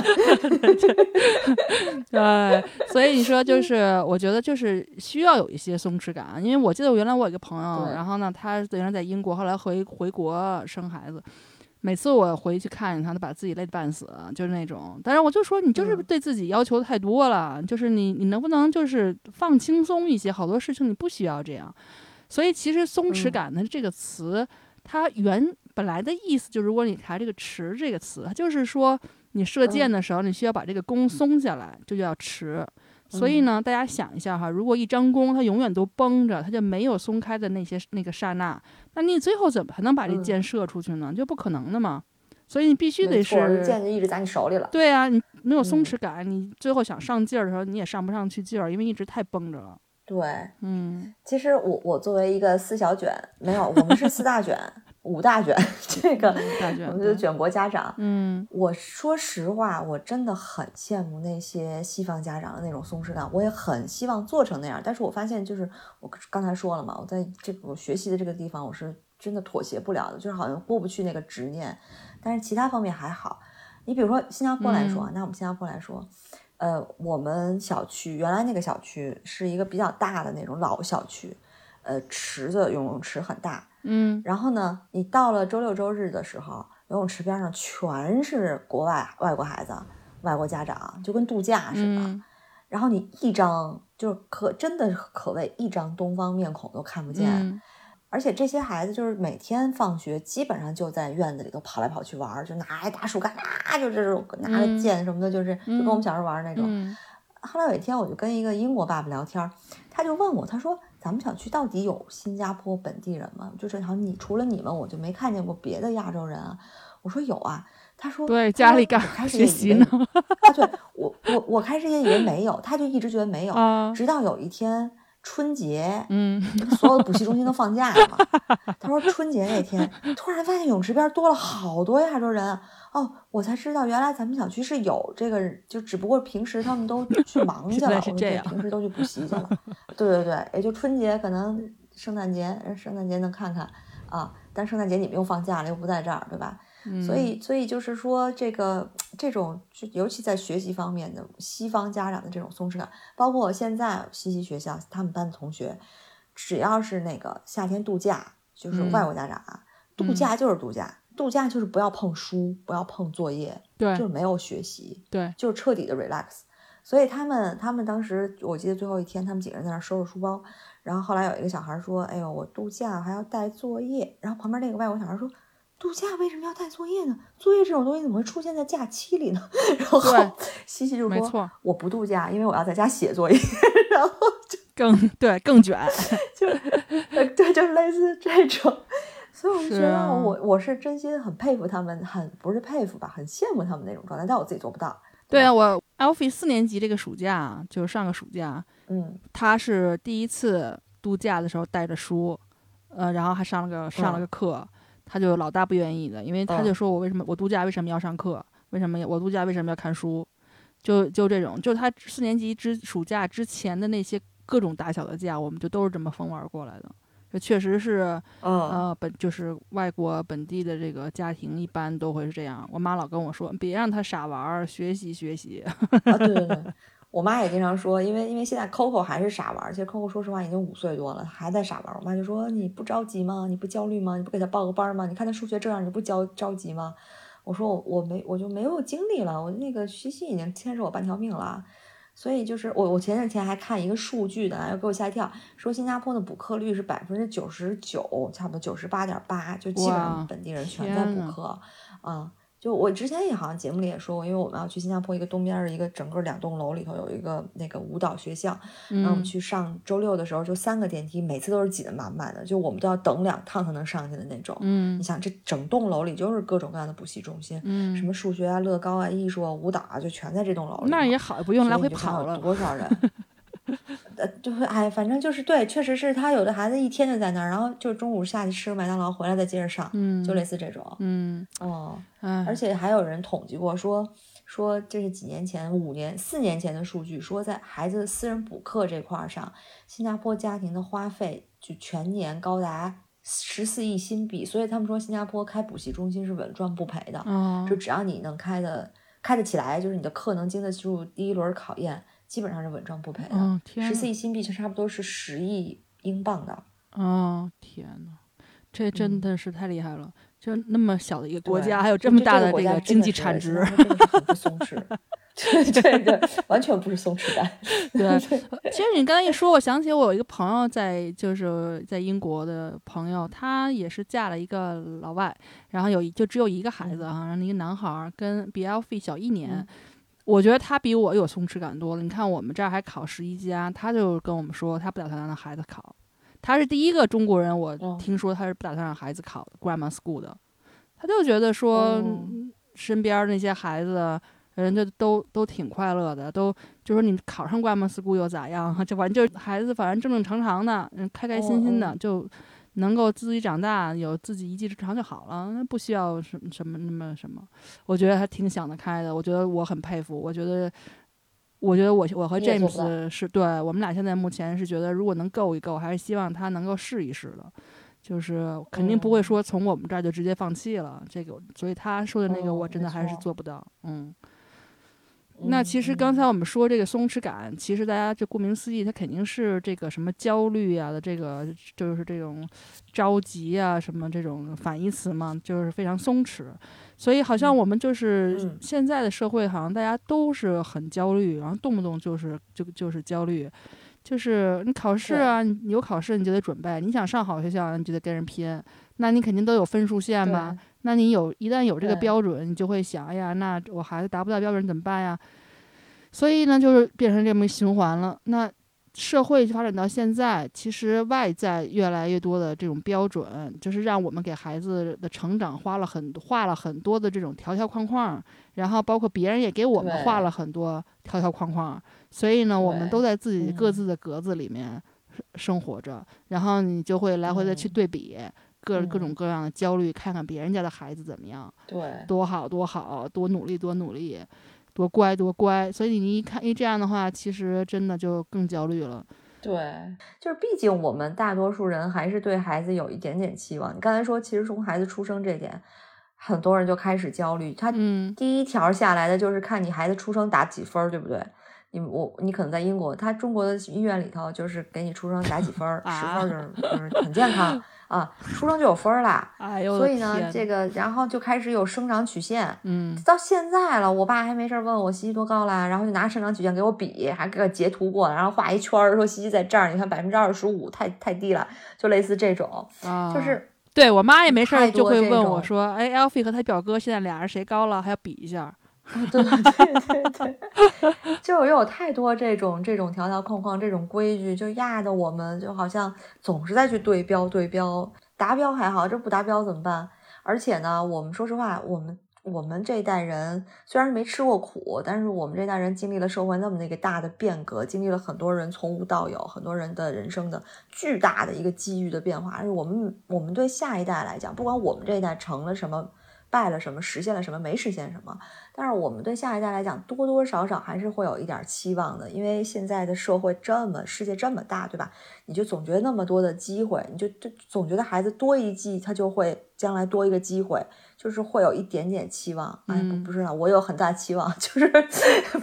对，所以你说就是，我觉得就是需要有一些松弛感，因为我记得我原来我有一个朋友，然后呢，他原来在英国，后来回回国生孩子，每次我回去看见他，他把自己累得半死，就是那种。但是我就说，你就是嗯对自己要求太多了，就是你你能不能就是放轻松一些？好多事情你不需要这样。所以其实松弛嗯感的这个词，它原本来的意思就是，如果你查这个“持”这个词，它就是说你射箭嗯的时候，你需要把这个弓松下来，就叫持。所以嗯呢，大家想一下哈，如果一张弓它永远都绷着，它就没有松开的那些那个刹那，那你最后怎么才能把这嗯箭射出去呢？就不可能的嘛。所以你必须得是箭就一直在你手里了。对啊，你没有松嗯弛感，你最后想上劲儿的时候，你也上不上去劲儿，因为一直太绷着了。对，嗯，其实我我作为一个四小卷，没有，我们是四大卷、五大卷，这个大卷我们就卷国家长。嗯我说实话，我真的很羡慕那些西方家长的那种松弛感，我也很希望做成那样。但是我发现，就是我刚才说了嘛，我在这个学习的这个地方，我是真的妥协不了的，就是好像过不去那个执念。但是其他方面还好。你比如说新加坡来说，那我们新加坡来说，呃，我们小区原来那个小区是一个比较大的那种老小区，呃，池子游泳池很大，嗯。然后呢，你到了周六周日的时候，游泳池边上全是国外外国孩子、外国家长，就跟度假似的。嗯。然后你一张就是可真的可谓一张东方面孔都看不见，嗯而且这些孩子就是每天放学基本上就在院子里头跑来跑去玩儿，就拿一大树干啊，就这种拿着嗯剑什么的，就是就跟我们小时候玩儿那种。嗯后来有一天，我就跟一个英国爸爸聊天，他就问我，他说：“咱们小区到底有新加坡本地人吗？就是好像你除了你们，我就没看见过别的亚洲人啊。”我说：“有啊。”他说：“对，家里干我开始学习呢啊，对我我我开始也以为没有，他就一直觉得没有，啊，直到有一天春节，嗯，所有的补习中心都放假了嘛。他说春节那天突然发现泳池边多了好多亚洲人，哦，我才知道原来咱们小区是有这个，就只不过平时他们都去忙 去了，平时都去补习去了。对对对，也就春节可能圣诞节，圣诞节能看看啊，但圣诞节你们又放假了，又不在这儿，对吧？所以，所以就是说，这个这种，就尤其在学习方面的西方家长的这种松弛感，包括现在西西学校他们班的同学，只要是那个夏天度假，就是外国家长啊，度假就是度假，度假就是不要碰书，不要碰作业，对，就是没有学习，对，就是彻底的 relax。所以他们，他们当时我记得最后一天，他们几个人在那收拾书包，然后后来有一个小孩说：“哎呦，我度假还要带作业。”然后旁边那个外国小孩说。度假为什么要带作业呢？作业这种东西怎么会出现在假期里呢？然后西西就说：“我不度假，因为我要在家写作业。”然后就更对更卷，就对，就类似这种。所以我就觉得，我我是真心很佩服他们，很不是佩服吧，很羡慕他们那种状态，但我自己做不到。对啊，我 Alfie 四年级这个暑假，就是上个暑假，嗯，他是第一次度假的时候带着书，呃，然后还上了个上了个课。他就老大不愿意的，因为他就说我为什么我度假为什么要上课？为什么我度假为什么要看书？就就这种，就他四年级之暑假之前的那些各种大小的假，我们就都是这么疯玩过来的。这确实是，呃，本就是外国本地的这个家庭一般都会是这样。我妈老跟我说，别让他傻玩，学习学习。啊，对对对。我妈也经常说，因为因为现在 Coco 还是傻玩，其实 Coco 说实话已经五岁多了，还在傻玩。我妈就说：“你不着急吗？你不焦虑吗？你不给他报个班吗？你看他数学这样，你不焦着急吗？”我说：“我我没我就没有精力了，我那个学习已经牵着我半条命了。”所以就是我我前两天还看一个数据的，又给我吓一跳，说新加坡的补课率是百分之九十九，差不多九十八点八，就基本上本地人全在补课，嗯。就我之前也好像节目里也说过，因为我们要去新加坡一个东边的一个整个两栋楼里头有一个那个舞蹈学校，然后我们去上周六的时候就三个电梯，每次都是挤得满满的，就我们都要等两趟才能上去的那种。嗯，你想这整栋楼里就是各种各样的补习中心，嗯，什么数学啊、乐高啊、艺术啊、舞蹈啊，就全在这栋楼里。那也好，不用来回跑了。多少人？呃，就是哎，反正就是对，确实是他有的孩子一天就在那儿，然后就中午下去吃个麦当劳，回来再接着上，嗯，就类似这种，嗯，哦，而且还有人统计过，说说这是几年前、五年、四年前的数据，说在孩子私人补课这块儿上，新加坡家庭的花费就全年高达十四亿新币，所以他们说新加坡开补习中心是稳赚不赔的，就只要你能开的开得起来，就是你的课能经得住第一轮考验。基本上是稳赚不赔的，十四亿新币就差不多是十亿英镑的。哦，天呐，这真的是太厉害了！就那么小的一个国家，还有这么大的这个经济产值，不松弛。对对对，完全不是松弛感。对，其实你刚才一说，我想起我有一个朋友在，就是在英国的朋友，她也是嫁了一个老外，然后有就只有一个孩子啊，然后一个男孩跟比 L F 小一年。我觉得他比我有松弛感多了。你看，我们这儿还考十一加，他就跟我们说，他不打算让孩子考。他是第一个中国人，我听说他是不打算让孩子考 grammar school 的。他就觉得说，身边那些孩子，人家都都挺快乐的，都就说你考上 grammar school 又咋样？就反正就孩子反正正正常常的，嗯开开心心的就。能够自己长大，有自己一技之长就好了，那不需要什么什么那么什么。我觉得他挺想得开的，我觉得我很佩服。我觉得，我觉得我我和 James 是对我们俩现在目前是觉得，如果能够一够，还是希望他能够试一试的，就是肯定不会说从我们这儿就直接放弃了。这个，所以他说的那个，我真的还是做不到。嗯。那其实刚才我们说这个松弛感，其实大家就顾名思义，它肯定是这个什么焦虑啊的这个，就是这种着急啊什么这种反义词嘛，就是非常松弛。所以好像我们就是现在的社会，好像大家都是很焦虑，然后动不动就是就就是焦虑，就是你考试啊，你有考试你就得准备，你想上好学校你就得跟人拼，那你肯定都有分数线吧？那你有一旦有这个标准，你就会想，哎呀，那我孩子达不到标准怎么办呀？所以呢，就是变成这么循环了。那社会发展到现在，其实外在越来越多的这种标准，就是让我们给孩子的成长花了很画了很多的这种条条框框，然后包括别人也给我们画了很多条条框框。所以呢，我们都在自己各自的格子里面生活着，然后你就会来回的去嗯对比各各种嗯各样的焦虑，看看别人家的孩子怎么样，对，多好多好，多努力多努力，多乖多乖。所以你一看，一这样的话，其实真的就更焦虑了。对，就是毕竟我们大多数人还是对孩子有一点点期望。你刚才说，其实从孩子出生这点，很多人就开始焦虑。他嗯第一条下来的就是看你孩子出生打几分，对不对？你我你可能在英国，他中国的医院里头就是给你出生打几分儿，十分就是就是很健康 啊，出生就有分儿啦。哎呦，所以呢，这个然后就开始有生长曲线，嗯到现在了，我爸还没事儿问我西西多高啦，然后就拿生长曲线给我比，还给我截图过来，然后画一圈儿，说西西在这儿，你看百分之二十五，太太低了，就类似这种，啊，就是对我妈也没事儿就会问我说：“哎，Alfie 和他表哥现在俩人谁高了？还要比一下。对对对对，就又有太多这种这种条条框框这种规矩，就压得我们就好像总是在去对标对标，达标还好，这不达标怎么办？而且呢，我们说实话，我们我们这一代人虽然没吃过苦，但是我们这代人经历了社会那么的一个大的变革，经历了很多人从无到有，很多人的人生的巨大的一个机遇的变化。而我们我们对下一代来讲，不管我们这一代成了什么。败了什么，实现了什么，没实现什么，但是我们对下一代来讲，多多少少还是会有一点期望的，因为现在的社会这么，世界这么大，对吧？你就总觉得那么多的机会，你就就总觉得孩子多一季，他就会将来多一个机会，就是会有一点点期望。哎，不是啊，我有很大期望，就是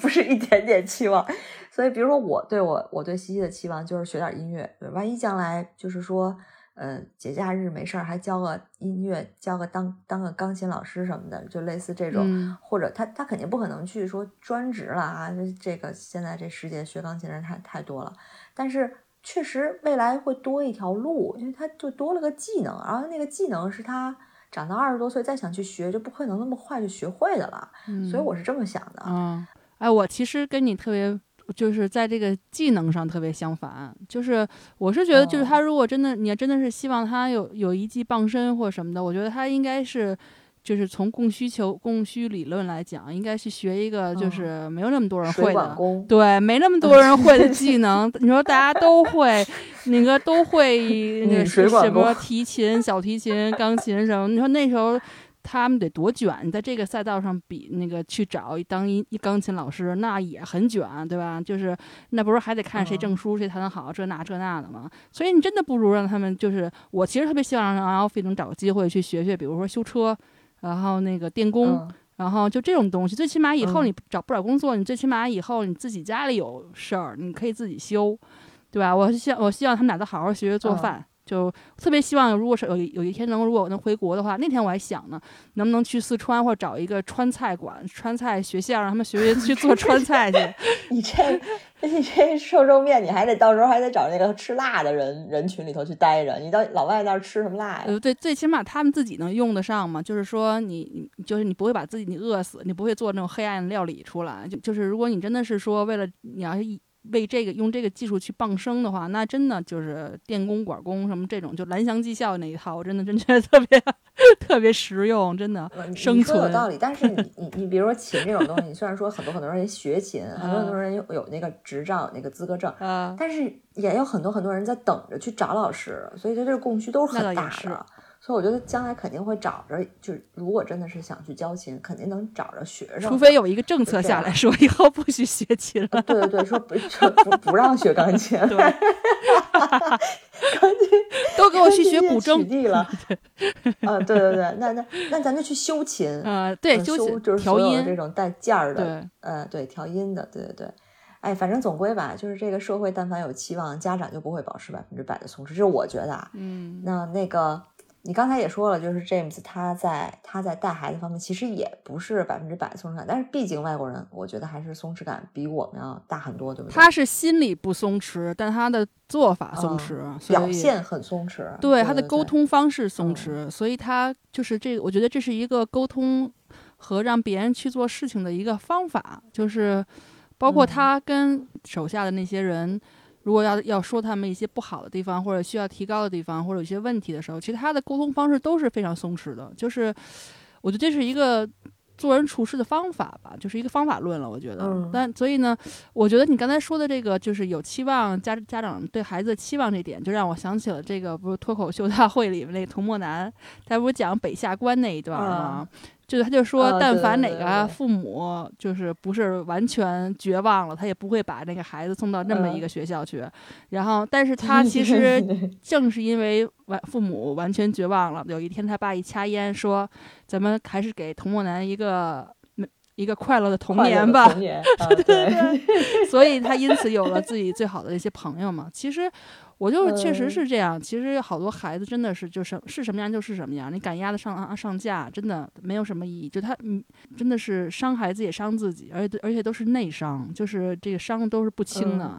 不是一点点期望。所以，比如说我对我我对西西的期望就是学点音乐，万一将来就是说。呃，节假日没事儿还教个音乐，教个当当个钢琴老师什么的，就类似这种。嗯或者他他肯定不可能去说专职了啊，这这个现在这世界学钢琴人太太多了，但是确实未来会多一条路，因为他就多了个技能，然后那个技能是他长到二十多岁再想去学，就不可能那么快就学会的了，嗯，所以我是这么想的。嗯，哎，我其实跟你特别，就是在这个技能上特别相反。就是我是觉得，就是哦他如果真的，你要真的是希望他有有一技傍身或什么的，我觉得他应该是。就是从供需求、供需理论来讲，应该去学一个就嗯是没有那么多人会的，对，没那么多人会的技能。你说大家都会，那个都会那个水管工什么提琴、小提琴、钢琴什么？你说那时候他们得多卷，你在这个赛道上比那个去找一当一一钢琴老师，那也很卷，对吧？就是那不是还得看谁嗯证书、谁弹得好，这那这那的吗？所以你真的不如让他们就是，我其实特别希望让 Alfie 能找个机会去学学，比如说修车，然后那个电工。嗯然后就这种东西，最起码以后嗯你找不找工作，你最起码以后你自己家里有事儿，你可以自己修，对吧？我希我希望他们俩都好好学学做嗯饭，就特别希望如果是有有一天能如果我能回国的话，那天我还想呢，能不能去四川或者找一个川菜馆、川菜学校，让他们学学去做川菜去。你这你这受众面，你还得到时候还得找那个吃辣的人人群里头去待着。你到老外那儿吃什么辣呀？呃，对，最起码他们自己能用得上嘛，就是说你你就是你不会把自己你饿死，你不会做那种黑暗料理出来。就就是如果你真的是说为了你要是一为这个用这个技术去傍生的话，那真的就是电工、管工什么这种，就蓝翔技校那一套，我真的真觉得特别特别实用，真的。生你说有道理，但是你你你比如说琴这种东西，虽然说很多很多人学琴，很多很多人有有那个执照、那个资格证，啊，但是也有很多很多人在等着去找老师，所以它这个供需都是很大的。所以我觉得将来肯定会找着，就是如果真的是想去教琴，肯定能找着学生。除非有一个政策下来说 以后不许学琴了。呃对对对，说不说不不让学钢琴，对，钢琴 都给我去学古筝。缔了。啊，对对对，那那那咱就去修琴，呃，对，呃修修琴就是调音，这种带件儿的，嗯，呃，对，调音的，对对对。哎，反正总归吧，就是这个社会，但凡有期望，家长就不会保持百分之百的松弛，这是我觉得啊。嗯，那那个，你刚才也说了，就是 James 他在他在带孩子方面其实也不是百分之百松弛感，但是毕竟外国人，我觉得还是松弛感比我们要大很多，对不对？他是心里不松弛，但他的做法松嗯弛，表现很松弛，对对他的沟，通方式松嗯弛，所以他就是这个，我觉得这是一个沟通和让别人去做事情的一个方法，就是包括嗯他跟手下的那些人。如果要要说他们一些不好的地方，或者需要提高的地方，或者有些问题的时候，其实他的沟通方式都是非常松弛的。就是我觉得这是一个做人处事的方法吧，就是一个方法论了。我觉得，嗯但所以呢，我觉得你刚才说的这个，就是有期望家家长对孩子的期望这点，就让我想起了这个不是脱口秀大会里面那个童漠男，他不是讲北下关那一段吗？就是他就说，啊但凡对对对哪个父母就是不是完全绝望了，他也不会把那个孩子送到那么一嗯个学校去。然后，但是他 其实正是因为完父母完全绝望了，有一天他爸一掐烟说：“咱们还是给童漠男一个一个快乐的童年吧。童年，啊对，”所以他因此有了自己最好的一些朋友嘛。其实我就确实嗯是这样，其实好多孩子真的是就是是什么样就是什么样，你赶鸭子上啊上架，真的没有什么意义。就他嗯，真的是伤孩子也伤自己，而且而且都是内伤，就是这个伤都是不轻的。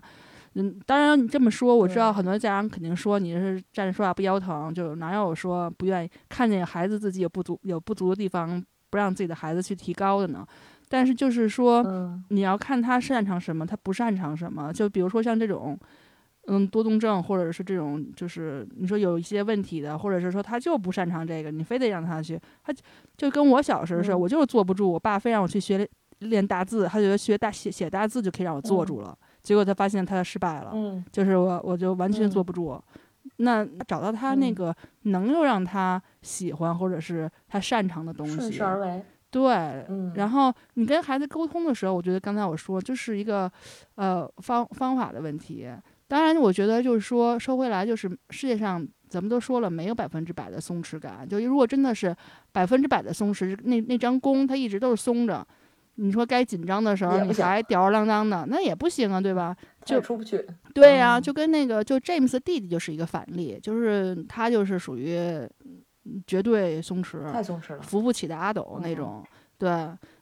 嗯，当然你这么说，我知道很多家长肯定说你是站着说话不腰疼，就哪有说不愿意看见孩子自己有不足有不足的地方，不让自己的孩子去提高的呢？但是就是说，嗯你要看他擅长什么，他不擅长什么。就比如说像这种，嗯，多动症，或者是这种，就是你说有一些问题的，或者是说他就不擅长这个，你非得让他去，他就就跟我小时候似的，嗯。我就是坐不住，我爸非让我去学练大字，他觉得学大写写大字就可以让我坐嗯。住了，结果他发现他失败了，嗯。就是我我就完全嗯。坐不住。那找到他那嗯。个能够让他喜欢或者是他擅长的东西，顺势而为，对，嗯，然后你跟孩子沟通的时候，我觉得刚才我说就是一个呃方方法的问题。当然，我觉得就是说说回来，就是世界上咱们都说了，没有百分之百的松弛感。就如果真的是百分之百的松弛，那那张弓它一直都是松着，你说该紧张的时候你还吊儿郎当的，那也不行啊，对吧？就出不去，对呀、嗯就跟那个就 James 弟弟就是一个反例，就是他就是属于嗯绝对松弛，太松弛了，扶不起的阿斗那嗯种。对，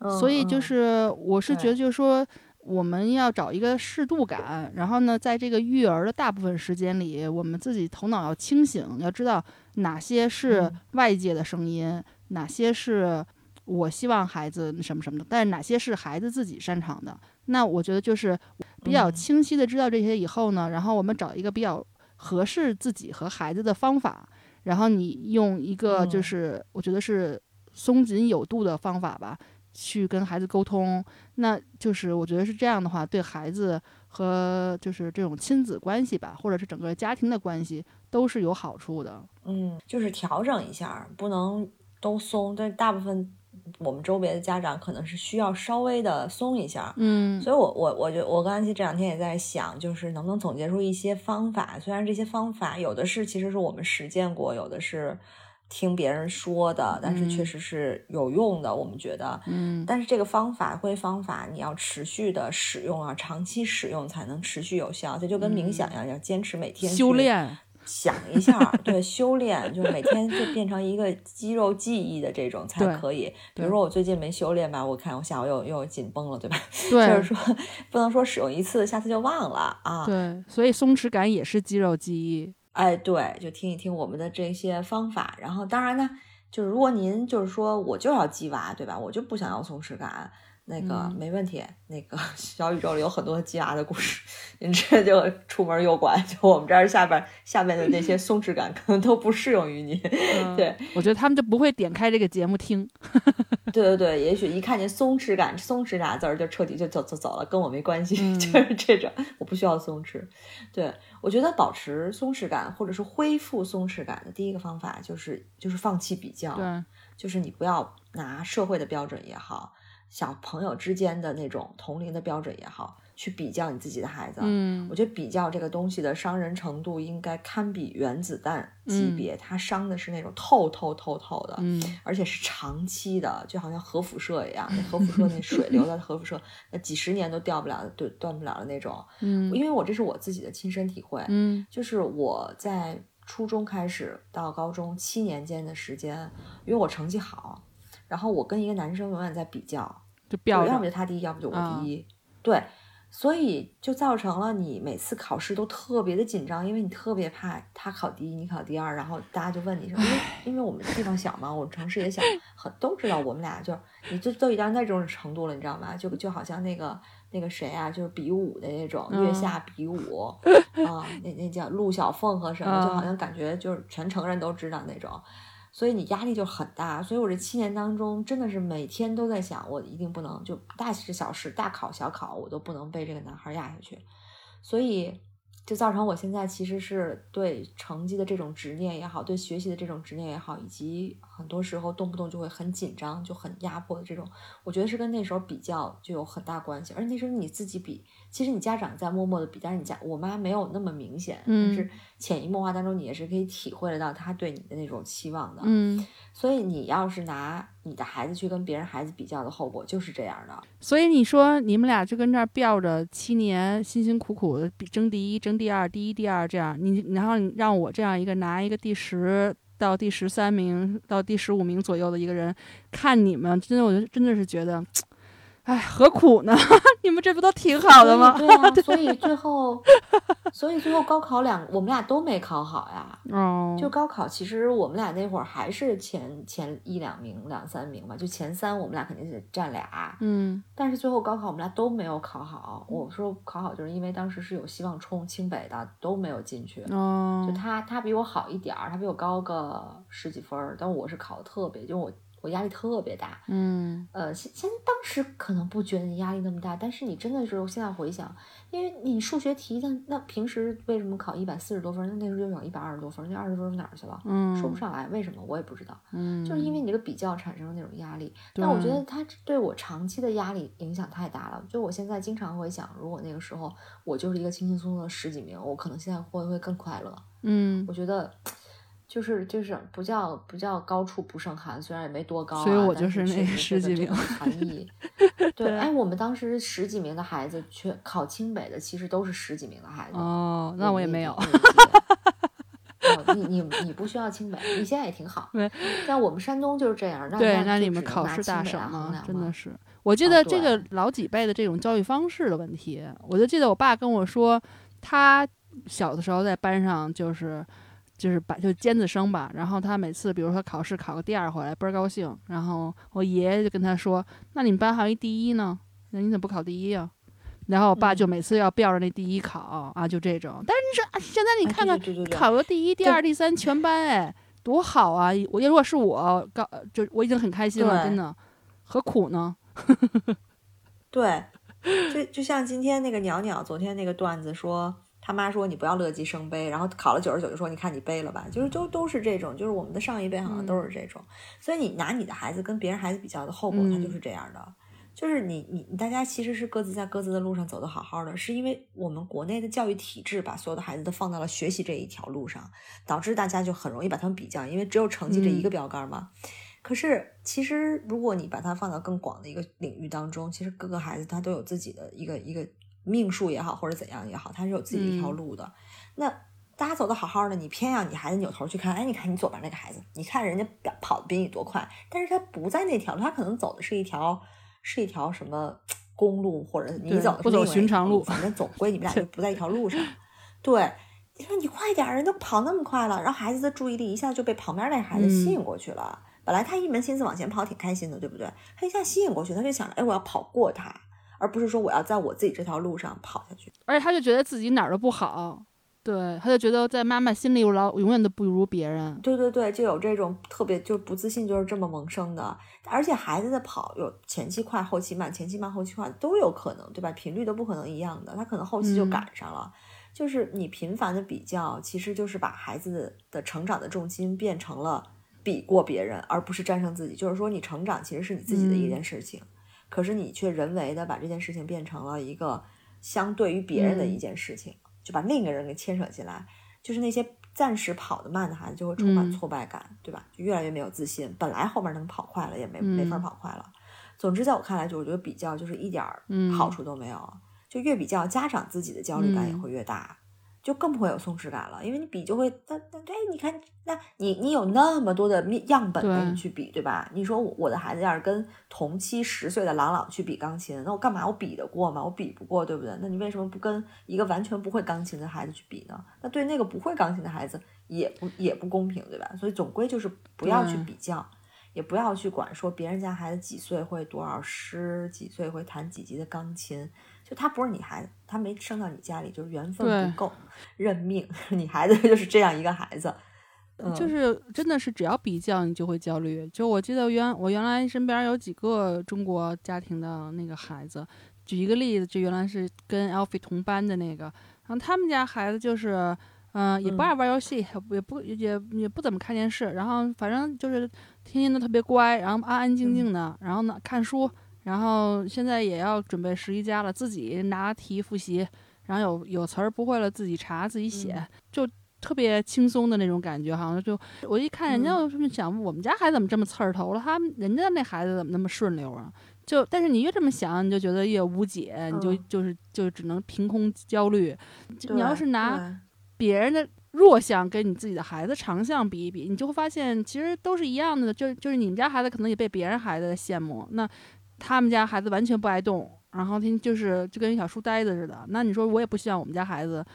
嗯所以就嗯是我是觉得就是说。我们要找一个适度感，然后呢，在这个育儿的大部分时间里，我们自己头脑要清醒，要知道哪些是嗯。外界的声音，哪些是我希望孩子什么什么的，但是哪些是孩子自己擅长的。那我觉得就是比较嗯。清晰的知道这些以后呢，然后我们找一个比较合适自己和孩子的方法，然后你用一个就嗯。是我觉得是松紧有度的方法吧，去跟孩子沟通。那就是我觉得是这样的话，对孩子和就是这种亲子关系吧，或者是整个家庭的关系都是有好处的。嗯，就是调整一下，不能都松。但大部分我们周边的家长可能是需要稍微的松一下。嗯所以我，我我觉得我跟安琪这两天也在想，就是能不能总结出一些方法。虽然这些方法有的是其实是我们实践过，有的是听别人说的，但是确嗯实是有用的。我们觉得，嗯但是这个方法归方法，你要持续的使用啊，长期使用才能持续有效。这就跟冥想一样，要坚持每天嗯修炼，想一下，对，修炼就是每天就变成一个肌肉记忆的这种才可以。比如说我最近没修炼吧，我看我下午又又紧绷了，对吧？对，就是说不能说使用一次，下次就忘了啊。对，所以松弛感也是肌肉记忆。哎，对，就听一听我们的这些方法，然后当然呢，就是如果您就是说我就要鸡娃，对吧？我就不想要松弛感，那个、嗯没问题。那个 小宇宙里有很多鸡娃的故事，您直接就出门右拐，就我们这儿下边下面的那些松弛感可能都不适用于您。嗯对，我觉得他们就不会点开这个节目听。对对对，也许一看见松弛感、松弛俩字儿就彻底就走走走了，跟我没关系，嗯就是这种，我不需要松弛。对我觉得保持松弛感或者是恢复松弛感的第一个方法就是就是放弃比较，对，就是你不要拿社会的标准也好，小朋友之间的那种同龄的标准也好，去比较你自己的孩子。嗯我觉得比较这个东西的伤人程度应该堪比原子弹级别，它伤的是那种透透透透的。嗯而且是长期的，就好像核辐射一样，那核辐射那水流到核辐射，那几十年都掉不了的，对，断不了的那种。嗯因为我这是我自己的亲身体会，嗯就是我在初中开始到高中七年间的时间，因为我成绩好，然后我跟一个男生永远在比较，就标要不。就他第一，要不就我啊第一，对。所以就造成了你每次考试都特别的紧张，因为你特别怕他考第一，你考第二，然后大家就问你什么，因为因为我们地方小嘛，我们城市也小，很都知道我们俩就你就都已经到那种程度了，你知道吗？就就好像那个那个谁啊，就是比武的那种月嗯下比武 啊，那那叫陆小凤和什么，就好嗯像感觉就是全城人都知道那种。所以你压力就很大。所以我这七年当中，真的是每天都在想，我一定不能就大事小事、大考小考，我都不能被这个男孩压下去。所以。就造成我现在其实是对成绩的这种执念也好，对学习的这种执念也好，以及很多时候动不动就会很紧张、就很压迫的这种，我觉得是跟那时候比较就有很大关系。而那时候你自己比，其实你家长在默默的比，但是你家我妈没有那么明显，但是潜移默化当中你也是可以体会得到她对你的那种期望的。嗯，所以你要是拿。你的孩子去跟别人孩子比较的后果就是这样的，所以你说你们俩就跟这儿吊着七年，辛辛苦苦的比争第一、争第二、第一、第二这样，你然后让我这样一个拿一个第十到第十三名到第十五名左右的一个人看你们，真的，我觉得真的是觉得。哎，何苦呢？你们这不都挺好的吗？对啊，所以最后，所以最后高考两，我们俩都没考好呀。哦，就高考，其实我们俩那会儿还是前前一两名、两三名吧，就前三我们俩肯定是占俩。嗯，但是最后高考我们俩都没有考好。我说考好，就是因为当时是有希望冲清北的，都没有进去。哦，就他他比我好一点儿，他比我高个十几分儿，但我是考的特别，就我。我压力特别大，嗯，呃，现现当时可能不觉得你压力那么大，但是你真的是现在回想，因为你数学题，那那平时为什么考一百四十多分？那那时候就考一百二十多分，那二十分哪儿去了？嗯，说不上来，为什么我也不知道，嗯，就是因为你这个比较产生的那种压力。但我觉得它对我长期的压力影响太大了。就我现在经常会想，如果那个时候我就是一个轻轻松松的十几名，我可能现在会不会更快乐？嗯，我觉得。就是就是不叫不叫高处不胜寒，虽然也没多高，所以我就是那十几名含义。对，哎，我们当时十几名的孩子去考清北的，其实都是十几名的孩子。哦，那我也没有。你你你不需要清北，你现在也挺好。对，像我们山东就是这样。对，那你们考试大省吗？真的是，我记得这个老几辈的这种教育方式的问题，我就记得我爸跟我说，他小的时候在班上就是。就是把就尖子生吧，然后他每次比如说考试考个第二回来倍儿高兴，然后我爷爷就跟他说：“那你们班还有一第一呢，那你怎么不考第一啊？”然后我爸就每次要吊着那第一考啊，就这种。但是你说现在你看看考个第一、第二、第三全班，哎，多好啊！我如果是我高，就我已经很开心了，真的，何苦呢？对，就就像今天那个鸟鸟昨天那个段子说。他妈说你不要乐极生悲，然后考了九十九就说你看你背了吧，就是都都是这种，就是我们的上一辈好像都是这种，所以你拿你的孩子跟别人孩子比较的后果，他就是这样的，就是你你你大家其实是各自在各自的路上走得好好的，是因为我们国内的教育体制把所有的孩子都放到了学习这一条路上，导致大家就很容易把他们比较，因为只有成绩这一个标杆嘛。可是其实如果你把它放到更广的一个领域当中，其实各个孩子他都有自己的一个一个。命数也好，或者怎样也好，他是有自己的一条路的。那大家走的好好的，你偏要你孩子扭头去看，哎，你看你左边那个孩子，你看人家跑的比你多快，但是他不在那条路，他可能走的是一条是一条什么 公路，或者你走的不走寻常路，反正总归你们俩 就不在一条路上。对，你说你快点，人都跑那么快了，然后孩子的注意力一下就被旁边那孩子吸引过去了。本来他一门心思往前跑，挺开心的，对不对？他一下吸引过去，他就想着，哎，我要跑过他。而不是说我要在我自己这条路上跑下去，而且他就觉得自己哪儿都不好，对，他就觉得在妈妈心里我老永远都不如别人。对对对，就有这种特别就是不自信，就是这么萌生的。而且孩子的跑有前期快，后期慢，前期慢，后期快都有可能，对吧？频率都不可能一样的，他可能后期就赶上了。就是你频繁的比较，其实就是把孩子的成长的重心变成了比过别人，而不是战胜自己。就是说，你成长其实是你自己的一件事情。可是你却人为的把这件事情变成了一个相对于别人的一件事情，就把另一个人给牵扯进来，就是那些暂时跑得慢的孩子就会充满挫败感，对吧？就越来越没有自信。本来后面能跑快了，也没没法跑快了。总之，在我看来，就我觉得比较就是一点好处都没有，就越比较，家长自己的焦虑感也会越大。就更不会有松弛感了，因为你比就会，那那哎，你看，那你你有那么多的面样本给你去比，对吧？你说我的孩子要是跟同期十岁的朗朗去比钢琴，那我干嘛？我比得过吗？我比不过，对不对？那你为什么不跟一个完全不会钢琴的孩子去比呢？那对那个不会钢琴的孩子也不也不公平，对吧？所以总归就是不要去比较，也不要去管说别人家孩子几岁会多少诗，几岁会弹几级的钢琴。就他不是你孩子，他没生到你家里，就是缘分不够，认命。你孩子就是这样一个孩子，就是真的是只要比较你就会焦虑。就我记得原我原来身边有几个中国家庭的那个孩子，举一个例子，就原来是跟 Alfie 同班的那个，然后他们家孩子就是，嗯，也不爱玩游戏，也不也也不怎么看电视，然后反正就是天天都特别乖，然后安安静静的，然后呢看书，然后现在也要准备十一家了，自己拿题复习，然后有有词儿不会了自己查自己写，就。特别轻松的那种感觉，好像就我一看人家，这么想我们家孩子怎么这么刺儿头了？他们人家那孩子怎么那么顺溜啊？就但是你越这么想，你就觉得越无解，你就就是就只能凭空焦虑。你要是拿别人的弱项跟你自己的孩子长项比一比，你就会发现其实都是一样的。就就是你们家孩子可能也被别人孩子羡慕，那他们家孩子完全不爱动，然后他就是就跟一小书呆子似的。那你说我也不希望我们家孩子。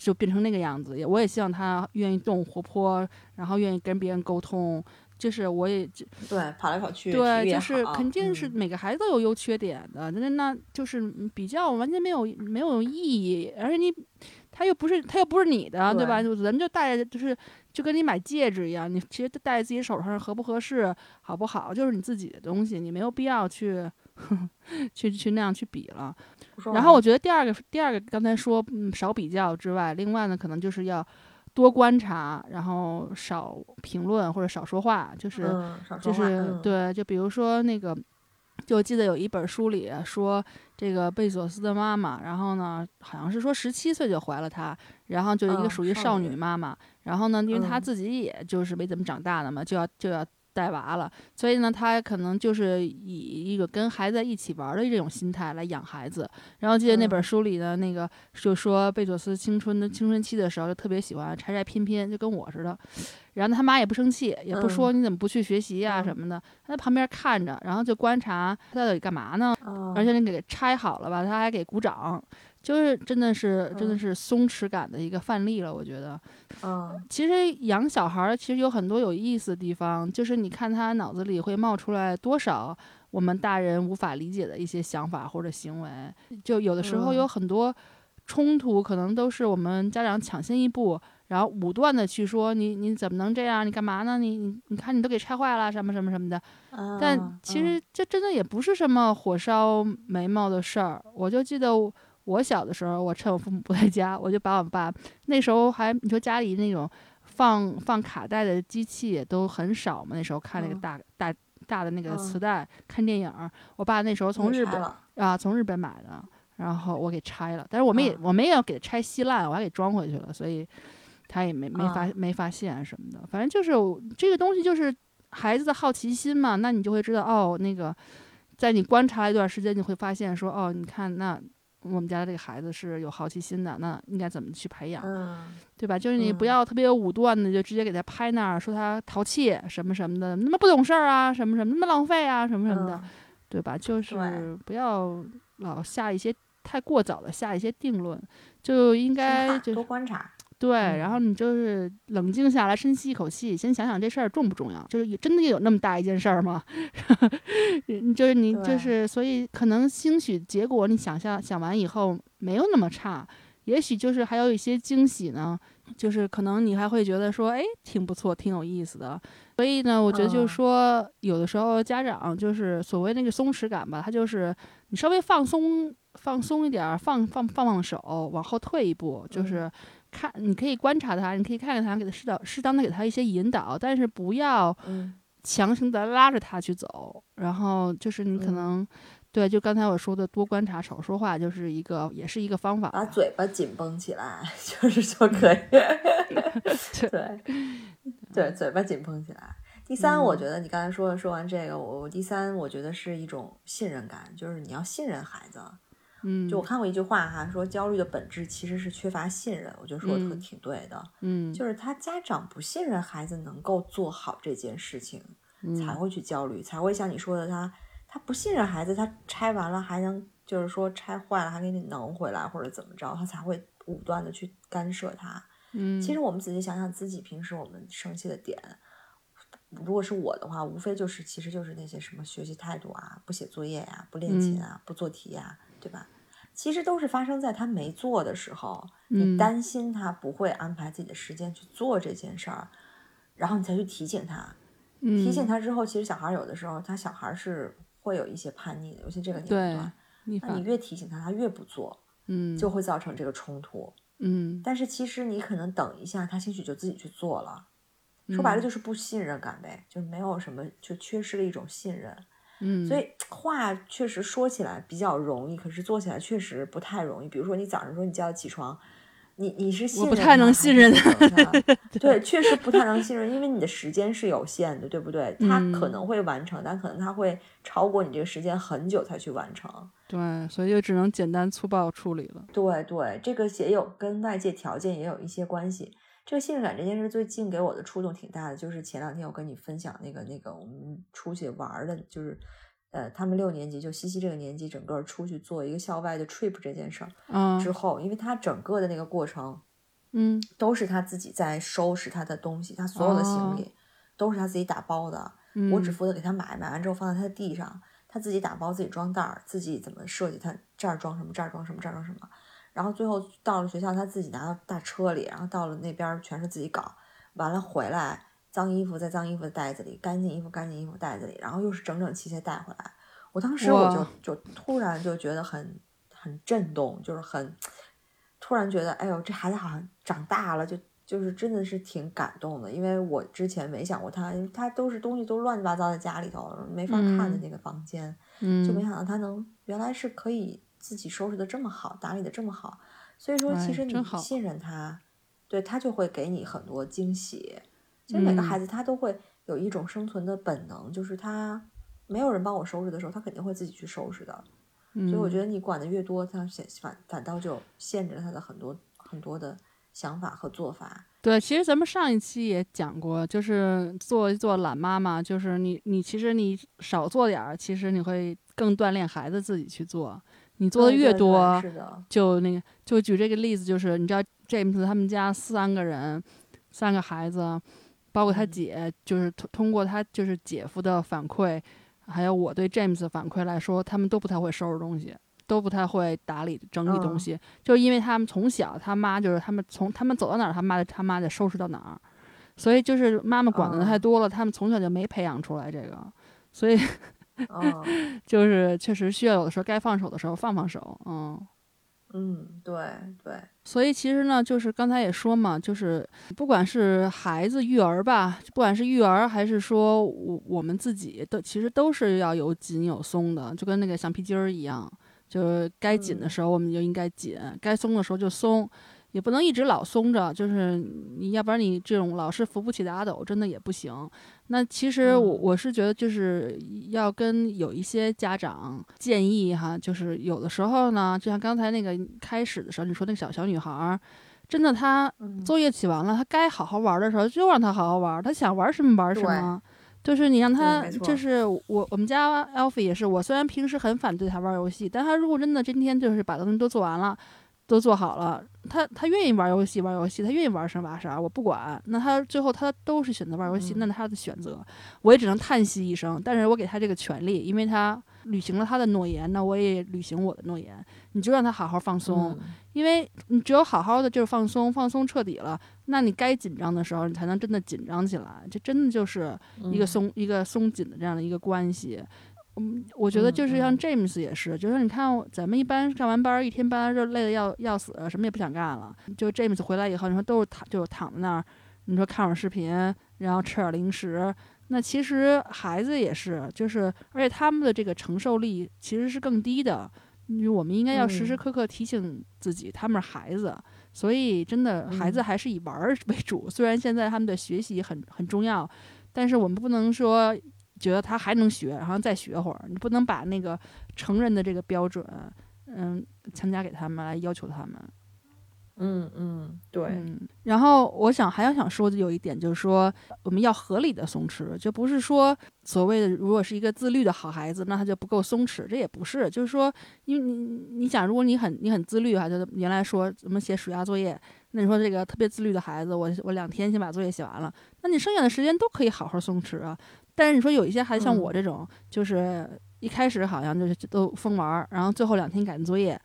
就变成那个样子，也我也希望他愿意动、活泼，然后愿意跟别人沟通。就是我也对跑来跑去，对，就是肯定是每个孩子都有优缺点的，那那就是比较完全没有没有意义。而且你他又不是他又不是你的，对吧？就咱们就戴着，就是就跟你买戒指一样，你其实戴在自己手上合不合适、好不好，就是你自己的东西，你没有必要去 去去那样去比了。然后我觉得第二个，第二个刚才说，嗯，少比较之外，另外呢，可能就是要多观察，然后少评论或者少说话，就是就是对，就比如说那个，就记得有一本书里说，这个贝索斯的妈妈，然后呢，好像是说十七岁就怀了他，然后就一个属于少女妈妈，然后呢，因为他自己也就是没怎么长大的嘛，就要就要。带娃了，所以呢，他可能就是以一个跟孩子一起玩的这种心态来养孩子。然后记得那本书里的那个就说，贝佐斯青春的青春期的时候就特别喜欢拆拆拼拼，就跟我似的。然后他妈也不生气，也不说你怎么不去学习呀什么的，他在旁边看着，然后就观察他到底干嘛呢？而且你给拆好了吧，他还给鼓掌。就是真的是真的是松弛感的一个范例了，我觉得。嗯，其实养小孩儿其实有很多有意思的地方，就是你看他脑子里会冒出来多少我们大人无法理解的一些想法或者行为，就有的时候有很多冲突，可能都是我们家长抢先一步，然后武断的去说你你怎么能这样？你干嘛呢？你你你看你都给拆坏了什么什么什么的。但其实这真的也不是什么火烧眉毛的事儿，我就记得。我小的时候，我趁我父母不在家，我就把我爸那时候还你说家里那种放放卡带的机器都很少嘛，那时候看那个大大大的那个磁带看电影，我爸那时候从日本。啊从日本买的，然后我给拆了，但是我们也我们也要给它拆稀烂，我还给装回去了，所以他也没没发没发现什么的，反正就是这个东西就是孩子的好奇心嘛，那你就会知道哦，那个在你观察一段时间，你会发现说哦，你看那。我们家这个孩子是有好奇心的，那应该怎么去培养，对吧？就是你不要特别武断的，就直接给他拍那儿，说他淘气什么什么的，那么不懂事儿啊，什么什么那么浪费啊，什么什么的，对吧？就是不要老下一些太过早的下一些定论，就应该就多观察。对，然后你就是冷静下来，深吸一口气，先想想这事儿重不重要，就是真的有那么大一件事儿吗？就是你就是，所以可能兴许结果你想象想完以后没有那么差，也许就是还有一些惊喜呢，就是可能你还会觉得说，哎，挺不错，挺有意思的。所以呢，我觉得就是说，有的时候家长就是所谓那个松弛感吧，他就是你稍微放松放松一点，放放放放手，往后退一步，就是。看，你可以观察他，你可以看看他，给他适当适当的给他一些引导，但是不要强行的拉着他去走。然后就是你可能，对，就刚才我说的多观察少说话，就是一个也是一个方法。把嘴巴紧绷起来，就是就可以。对对，嘴巴紧绷起来。第三，我觉得你刚才说说完这个，我我第三，我觉得是一种信任感，就是你要信任孩子。嗯，就我看过一句话哈，说焦虑的本质其实是缺乏信任。我觉得说的挺对的。嗯，就是他家长不信任孩子能够做好这件事情，才会去焦虑，才会像你说的，他他不信任孩子，他拆完了还能就是说拆坏了还给你能回来或者怎么着，他才会武断的去干涉他。嗯，其实我们仔细想想自己平时我们生气的点，如果是我的话，无非就是其实就是那些什么学习态度啊，不写作业呀，不练琴啊，不做题呀。对吧？其实都是发生在他没做的时候，你担心他不会安排自己的时间去做这件事儿，然后你才去提醒他。嗯，提醒他之后，其实小孩有的时候他小孩是会有一些叛逆的，尤其这个年龄段。那你越提醒他，他越不做，嗯，就会造成这个冲突。嗯但是其实你可能等一下，他兴许就自己去做了。说白了嗯就是不信任感呗，就没有什么，就缺失了一种信任。嗯，所以 话确实说起来比较容易，可是做起来确实不太容易。比如说你早上说你叫他起床，你你是信任不太能信任他对，确实不太能信任，因为你的时间是有限的，对不对？他可嗯能会完成，但可能他会超过你这个时间很久才去完成。对，所以就只能简单粗暴处理了。对对，这个也有跟外界条件也有一些关系。这个信任感这件事最近给我的触动挺大的，就是前两天我跟你分享那个那个我们出去玩儿的，就是呃他们六年级就西西这个年级整个出去做一个校外的 trip 这件事儿嗯。之后，因为他整个的那个过程嗯。都是他自己在收拾他的东西，他所有的行哦。李都是他自己打包的，嗯，我只负责给他买，买完之后放在他的地上，他自己打包，自己装袋儿，自己怎么设计，他这儿装什么，这儿装什么，这儿装什么，然后最后到了学校，他自己拿到大车里，然后到了那边儿全是自己搞，完了回来，脏衣服在脏衣服的袋子里，干净衣服干净衣服袋子里，然后又是整整齐齐带回来。我当时我就就突然就觉得很很震动，就是很突然觉得，哎呦，这孩子好像长大了，就就是真的是挺感动的，因为我之前没想过他，他都是东西都乱七八糟在家里头，没法看的嗯那个房间，嗯，就没想到他能原来是可以自己收拾的这么好，打理的这么好，所以说哎其实你信任他，对他就会给你很多惊喜。其实每个嗯孩子他都会有一种生存的本能，就是他没有人帮我收拾的时候，他肯定会自己去收拾的。所所以我觉得你管的越多，他显反反倒就限制了他的很多很多的想法和做法。对，其实咱们上一期也讲过，就是做一做懒妈妈，就是你你其实你少做点儿，其实你会更锻炼孩子自己去做。你做的对对对越多，就那个就举这个例子，就是你知道 James 他们家三个人，三个孩子，包括他嗯。姐，就是通通过他就是姐夫的反馈，还有我对 James 的反馈来说，他们都不太会收拾东西。都不太会打理整理东嗯。西，就是因为他们从小他妈就是他们从他们走到哪儿，他妈他妈得收拾到哪儿，所以就是妈妈管的太哦多了，他们从小就没培养出来这个，所以嗯。就是确实需要有的时候该放手的时候放放手，嗯。嗯，对对，所以其实呢，就是刚才也说嘛，就是不管是孩子育儿吧，不管是育儿还是说我我们自己都其实都是要有紧有松的，就跟那个橡皮筋儿一样，就是该紧的嗯。时候我们就应该紧，该松的时候就松，也不能一直老松着，就是你要不然你这种老是扶不起的阿斗，真的也不行。那其实我嗯我是觉得，就是要跟有一些家长建议哈，就是有的时候呢，就像刚才那个开始的时候你说那个小小女孩儿，真的她嗯作业写完了，她该好好玩的时候就让她好好玩，她想玩什么玩什么。就是你让她，就是我我们家 Alfie 也是，我虽然平时很反对他玩游戏，但他如果真的今天就是把东西都做完了，都做好了，他他愿意玩游戏玩游戏，他愿意玩啥玩啥，我不管。那他最后他都是选择玩游戏，嗯那他的选择，我也只能叹息一声。但是我给他这个权利，因为他履行了他的诺言，那我也履行我的诺言。你就让他好好放松，嗯因为你只有好好的就是放松，放松彻底了，那你该紧张的时候，你才能真的紧张起来。这真的就是一个嗯松、一个松紧的这样的一个关系。嗯，我觉得嗯就是像嗯 James 也是，就是你看咱们一般上完班儿一天班就累得要要死，什么也不想干了。就 James 回来以后，你说都是躺就躺在那儿，你说看会儿视频，然后吃点儿零食。那其实孩子也是，就是而且他们的这个承受力其实是更低的。因为我们应该要时时嗯刻刻提醒自己，他们是孩子，所以真的孩子嗯还是以玩儿为主。虽然现在他们的学习很很重要，但是我们不能说觉得他还能学，然后再学会儿。你不能把那个成人的这个标准，嗯，强加给他们来要求他们。嗯嗯，对，嗯，然后我想还要想说的有一点就是说，我们要合理的松弛，就不是说所谓的如果是一个自律的好孩子，那他就不够松弛，这也不是，就是说，因为你你想，如果你很你很自律哈，就原来说怎么写暑假作业，那你说这个特别自律的孩子，我我两天先把作业写完了，那你剩下的时间都可以好好松弛啊。但是你说有一些孩子像嗯我这种，就是一开始好像就是都疯玩儿，然后最后两天赶作业。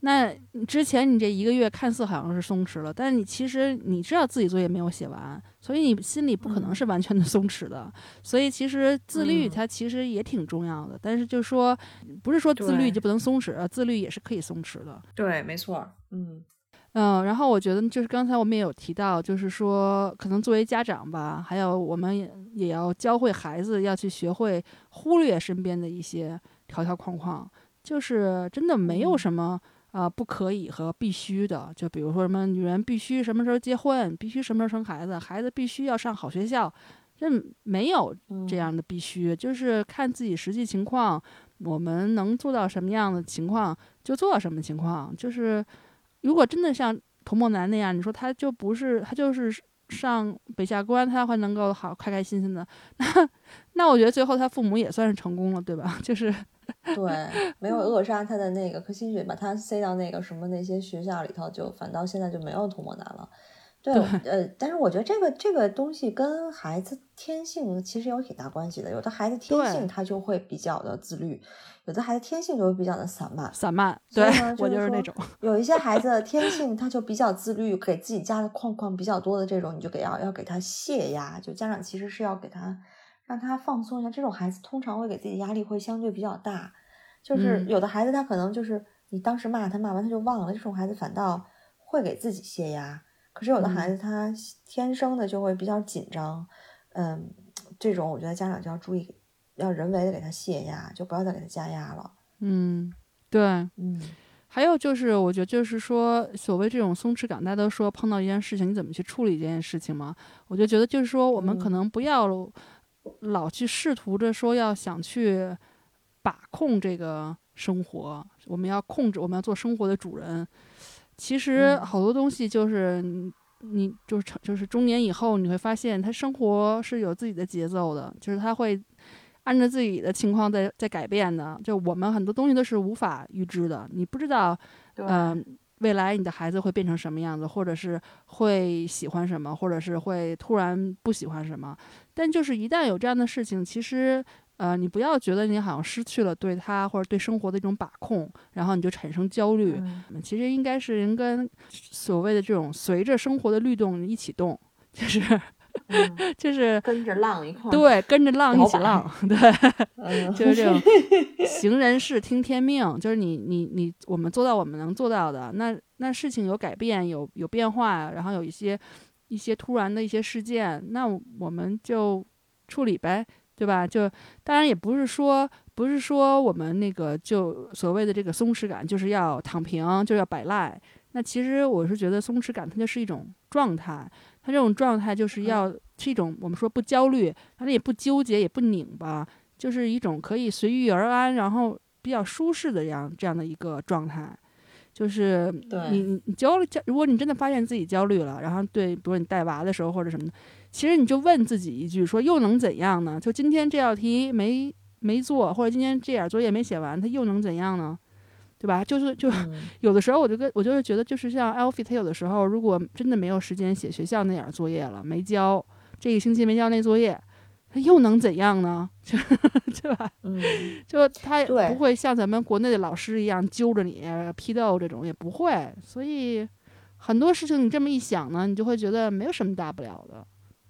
那之前你这一个月看似好像是松弛了，但是你其实你知道自己作业没有写完，所以你心里不可能是完全的松弛的。所以其实自律它其实也挺重要的，但是就说不是说自律就不能松弛，自律也是可以松弛的。对，没错。嗯嗯，然后我觉得就是刚才我们也有提到，就是说可能作为家长吧，还有我们也也要教会孩子要去学会忽略身边的一些条条框框，就是真的没有什么。啊，不可以和必须的，就比如说什么女人必须什么时候结婚，必须什么时候生孩子，孩子必须要上好学校，这没有这样的必须，就是看自己实际情况，我们能做到什么样的情况就做到什么情况。就是如果真的像童梦楠那样，你说他就不是他就是上北下关，他会能够好开开心心的，那那我觉得最后他父母也算是成功了，对吧？就是。对，没有扼杀他的那个可心血，把他塞到那个什么那些学校里头，就反倒现在就没有童梦男了。对，呃，但是我觉得这个这个东西跟孩子天性其实有挺大关系的。有的孩子天性他就会比较的自律，有的孩子天性就会比较的散漫。散漫，对，我就是那种。有一些孩子 天性他就比较自律，给自己加的框框比较多的这种，你就给要要给他泄压。就家长其实是要给他。让他放松一下，这种孩子通常会给自己压力会相对比较大。就是有的孩子他可能就是你当时骂他，骂完他就忘了，这种孩子反倒会给自己泄压。可是有的孩子他天生的就会比较紧张，嗯，这种我觉得家长就要注意，要人为的给他泄压，就不要再给他加压了。嗯，对，嗯。还有就是，我觉得就是说，所谓这种松弛感，大家都说碰到一件事情，你怎么去处理这件事情嘛？我就觉得就是说，我们可能不要。老去试图着说要想去把控这个生活，我们要控制，我们要做生活的主人。其实好多东西就是你就是成就是中年以后，你会发现他生活是有自己的节奏的，就是他会按照自己的情况在在改变的。就我们很多东西都是无法预知的，你不知道，嗯。未来你的孩子会变成什么样子，或者是会喜欢什么，或者是会突然不喜欢什么？但就是一旦有这样的事情，其实，呃，你不要觉得你好像失去了对他或者对生活的一种把控，然后你就产生焦虑。其实应该是人跟所谓的这种随着生活的律动一起动，就是。就是跟着浪一块，对，跟着浪一起浪，对，就是这种 行人事听天命，就是你你你，我们做到我们能做到的。那那事情有改变，有有变化，然后有一些一些突然的一些事件，那我们就处理呗，对吧？就当然也不是说不是说我们那个就所谓的这个松弛感就是要躺平，就要摆烂。那其实我是觉得松弛感它就是一种状态。它这种状态就是要是一种我们说不焦虑，他也不纠结，也不拧巴，就是一种可以随遇而安，然后比较舒适的这样这样的一个状态。就是你你焦虑焦，如果你真的发现自己焦虑了，然后对，比如你带娃的时候或者什么的，其实你就问自己一句，说又能怎样呢？就今天这道题没没做，或者今天这点作业没写完，他又能怎样呢？对吧？就是就 有的时候，我就跟我就是觉得，就是像 Alfie，他有的时候如果真的没有时间写学校那点作业了，没交这一星期没交那作业，他又能怎样呢？就对吧？嗯，就他不会像咱们国内的老师一样揪着你批斗这种，也不会。所以很多事情你这么一想呢，你就会觉得没有什么大不了的。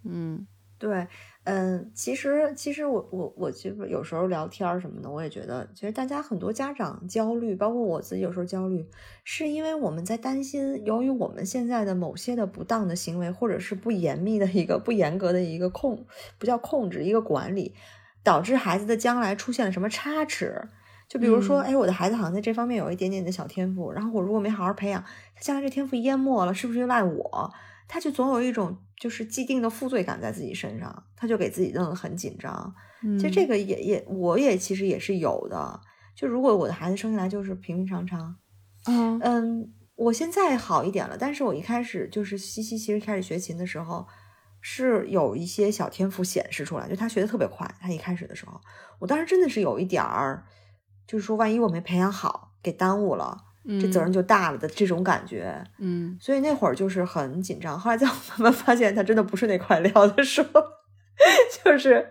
嗯，对。嗯，其实其实我我我其实有时候聊天什么的，我也觉得，其实大家很多家长焦虑，包括我自己有时候焦虑，是因为我们在担心，由于我们现在的某些的不当的行为，或者是不严密的一个不严格的一个控，不叫控制，一个管理，导致孩子的将来出现了什么差池。就比如说，哎，我的孩子好像在这方面有一点点的小天赋，然后我如果没好好培养，他将来这天赋淹没了，是不是就赖我？他就总有一种就是既定的负罪感在自己身上，他就给自己弄得很紧张。其实这个也也，我也其实也是有的。就如果我的孩子生下来就是平平常常，嗯嗯，我现在好一点了。但是我一开始就是西西，其实开始学琴的时候是有一些小天赋显示出来，就他学的特别快。他一开始的时候，我当时真的是有一点儿，就是说万一我没培养好，给耽误了。这责任就大了的这种感觉，嗯，所以那会儿就是很紧张。后来在我慢慢发现他真的不是那块料的时候，就是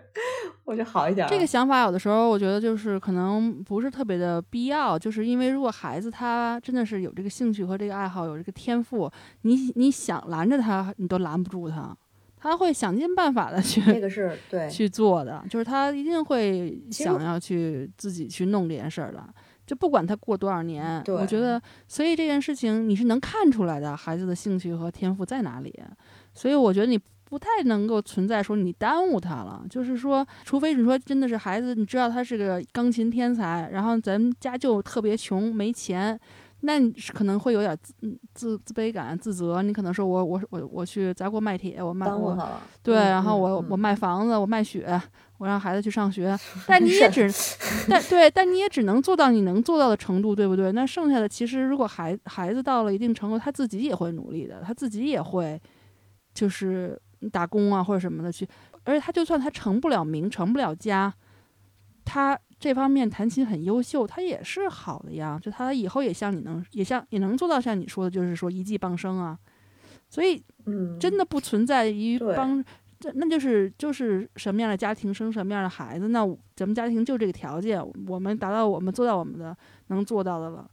我就好一点。这个想法有的时候我觉得就是可能不是特别的必要，就是因为如果孩子他真的是有这个兴趣和这个爱好，有这个天赋，你你想拦着他，你都拦不住他，他会想尽办法的去这个是对去做的，就是他一定会想要去自己去弄这件事儿的。就不管他过多少年，我觉得，所以这件事情你是能看出来的，孩子的兴趣和天赋在哪里。所以我觉得你。不太能够存在说你耽误他了，就是说，除非你说真的是孩子，你知道他是个钢琴天才，然后咱们家就特别穷没钱，那你可能会有点自自自卑感、自责。你可能说我我我我去砸锅卖铁，我卖我对，然后我我卖房子，我卖血，我让孩子去上学，但你也只 但对，但你也只能做到你能做到的程度，对不对？那剩下的其实如果孩孩子到了一定程度，他自己也会努力的，他自己也会就是。打工啊，或者什么的去，而且他就算他成不了名，成不了家，他这方面弹琴很优秀，他也是好的呀。就他以后也像你能，也像也能做到像你说的，就是说一技傍身啊。所以，嗯，真的不存在于帮，这那就是就是什么样的家庭生什么样的孩子，那咱们家庭就这个条件，我们达到我们做到我们的能做到的了，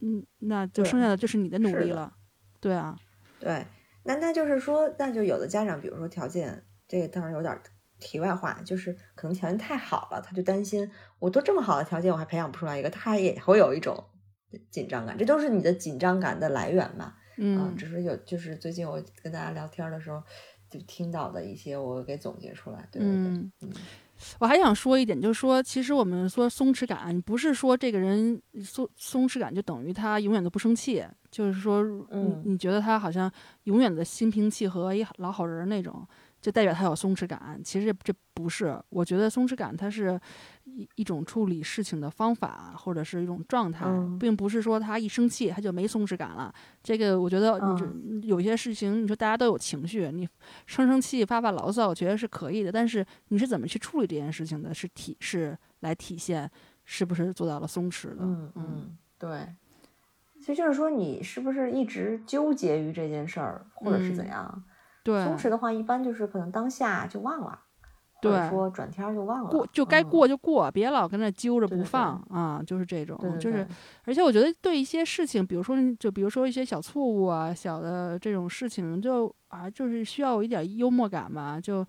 嗯，那就剩下的就是你的努力了，对啊，对。那那就是说，那就有的家长，比如说条件，这个当然有点题外话，就是可能条件太好了，他就担心，我都这么好的条件，我还培养不出来一个，他也会有一种紧张感，这都是你的紧张感的来源嘛。嗯，只是有，就是最近我跟大家聊天的时候，就听到的一些，我给总结出来。对对对，嗯。我还想说一点，就是说，其实我们说松弛感，不是说这个人松松弛感就等于他永远都不生气，就是说，嗯，你觉得他好像永远的心平气和，一老好人那种。就代表他有松弛感，其实这不是。我觉得松弛感它是一一种处理事情的方法，或者是一种状态，并不是说他一生气他就没松弛感了。这个我觉得，有些事情你说大家都有情绪，你生生气发发牢骚，我觉得是可以的。但是你是怎么去处理这件事情的，是体是来体现是不是做到了松弛的。嗯嗯，对。其实就是说，你是不是一直纠结于这件事儿，或者是怎样？对，松弛的话，一般就是可能当下就忘了，或者说转天就忘了，过就该过就过，别老跟那揪着不放啊，就是这种，就是，而且我觉得对一些事情，比如说就比如说一些小错误啊，小的这种事情，就啊，就是需要有一点幽默感吧，就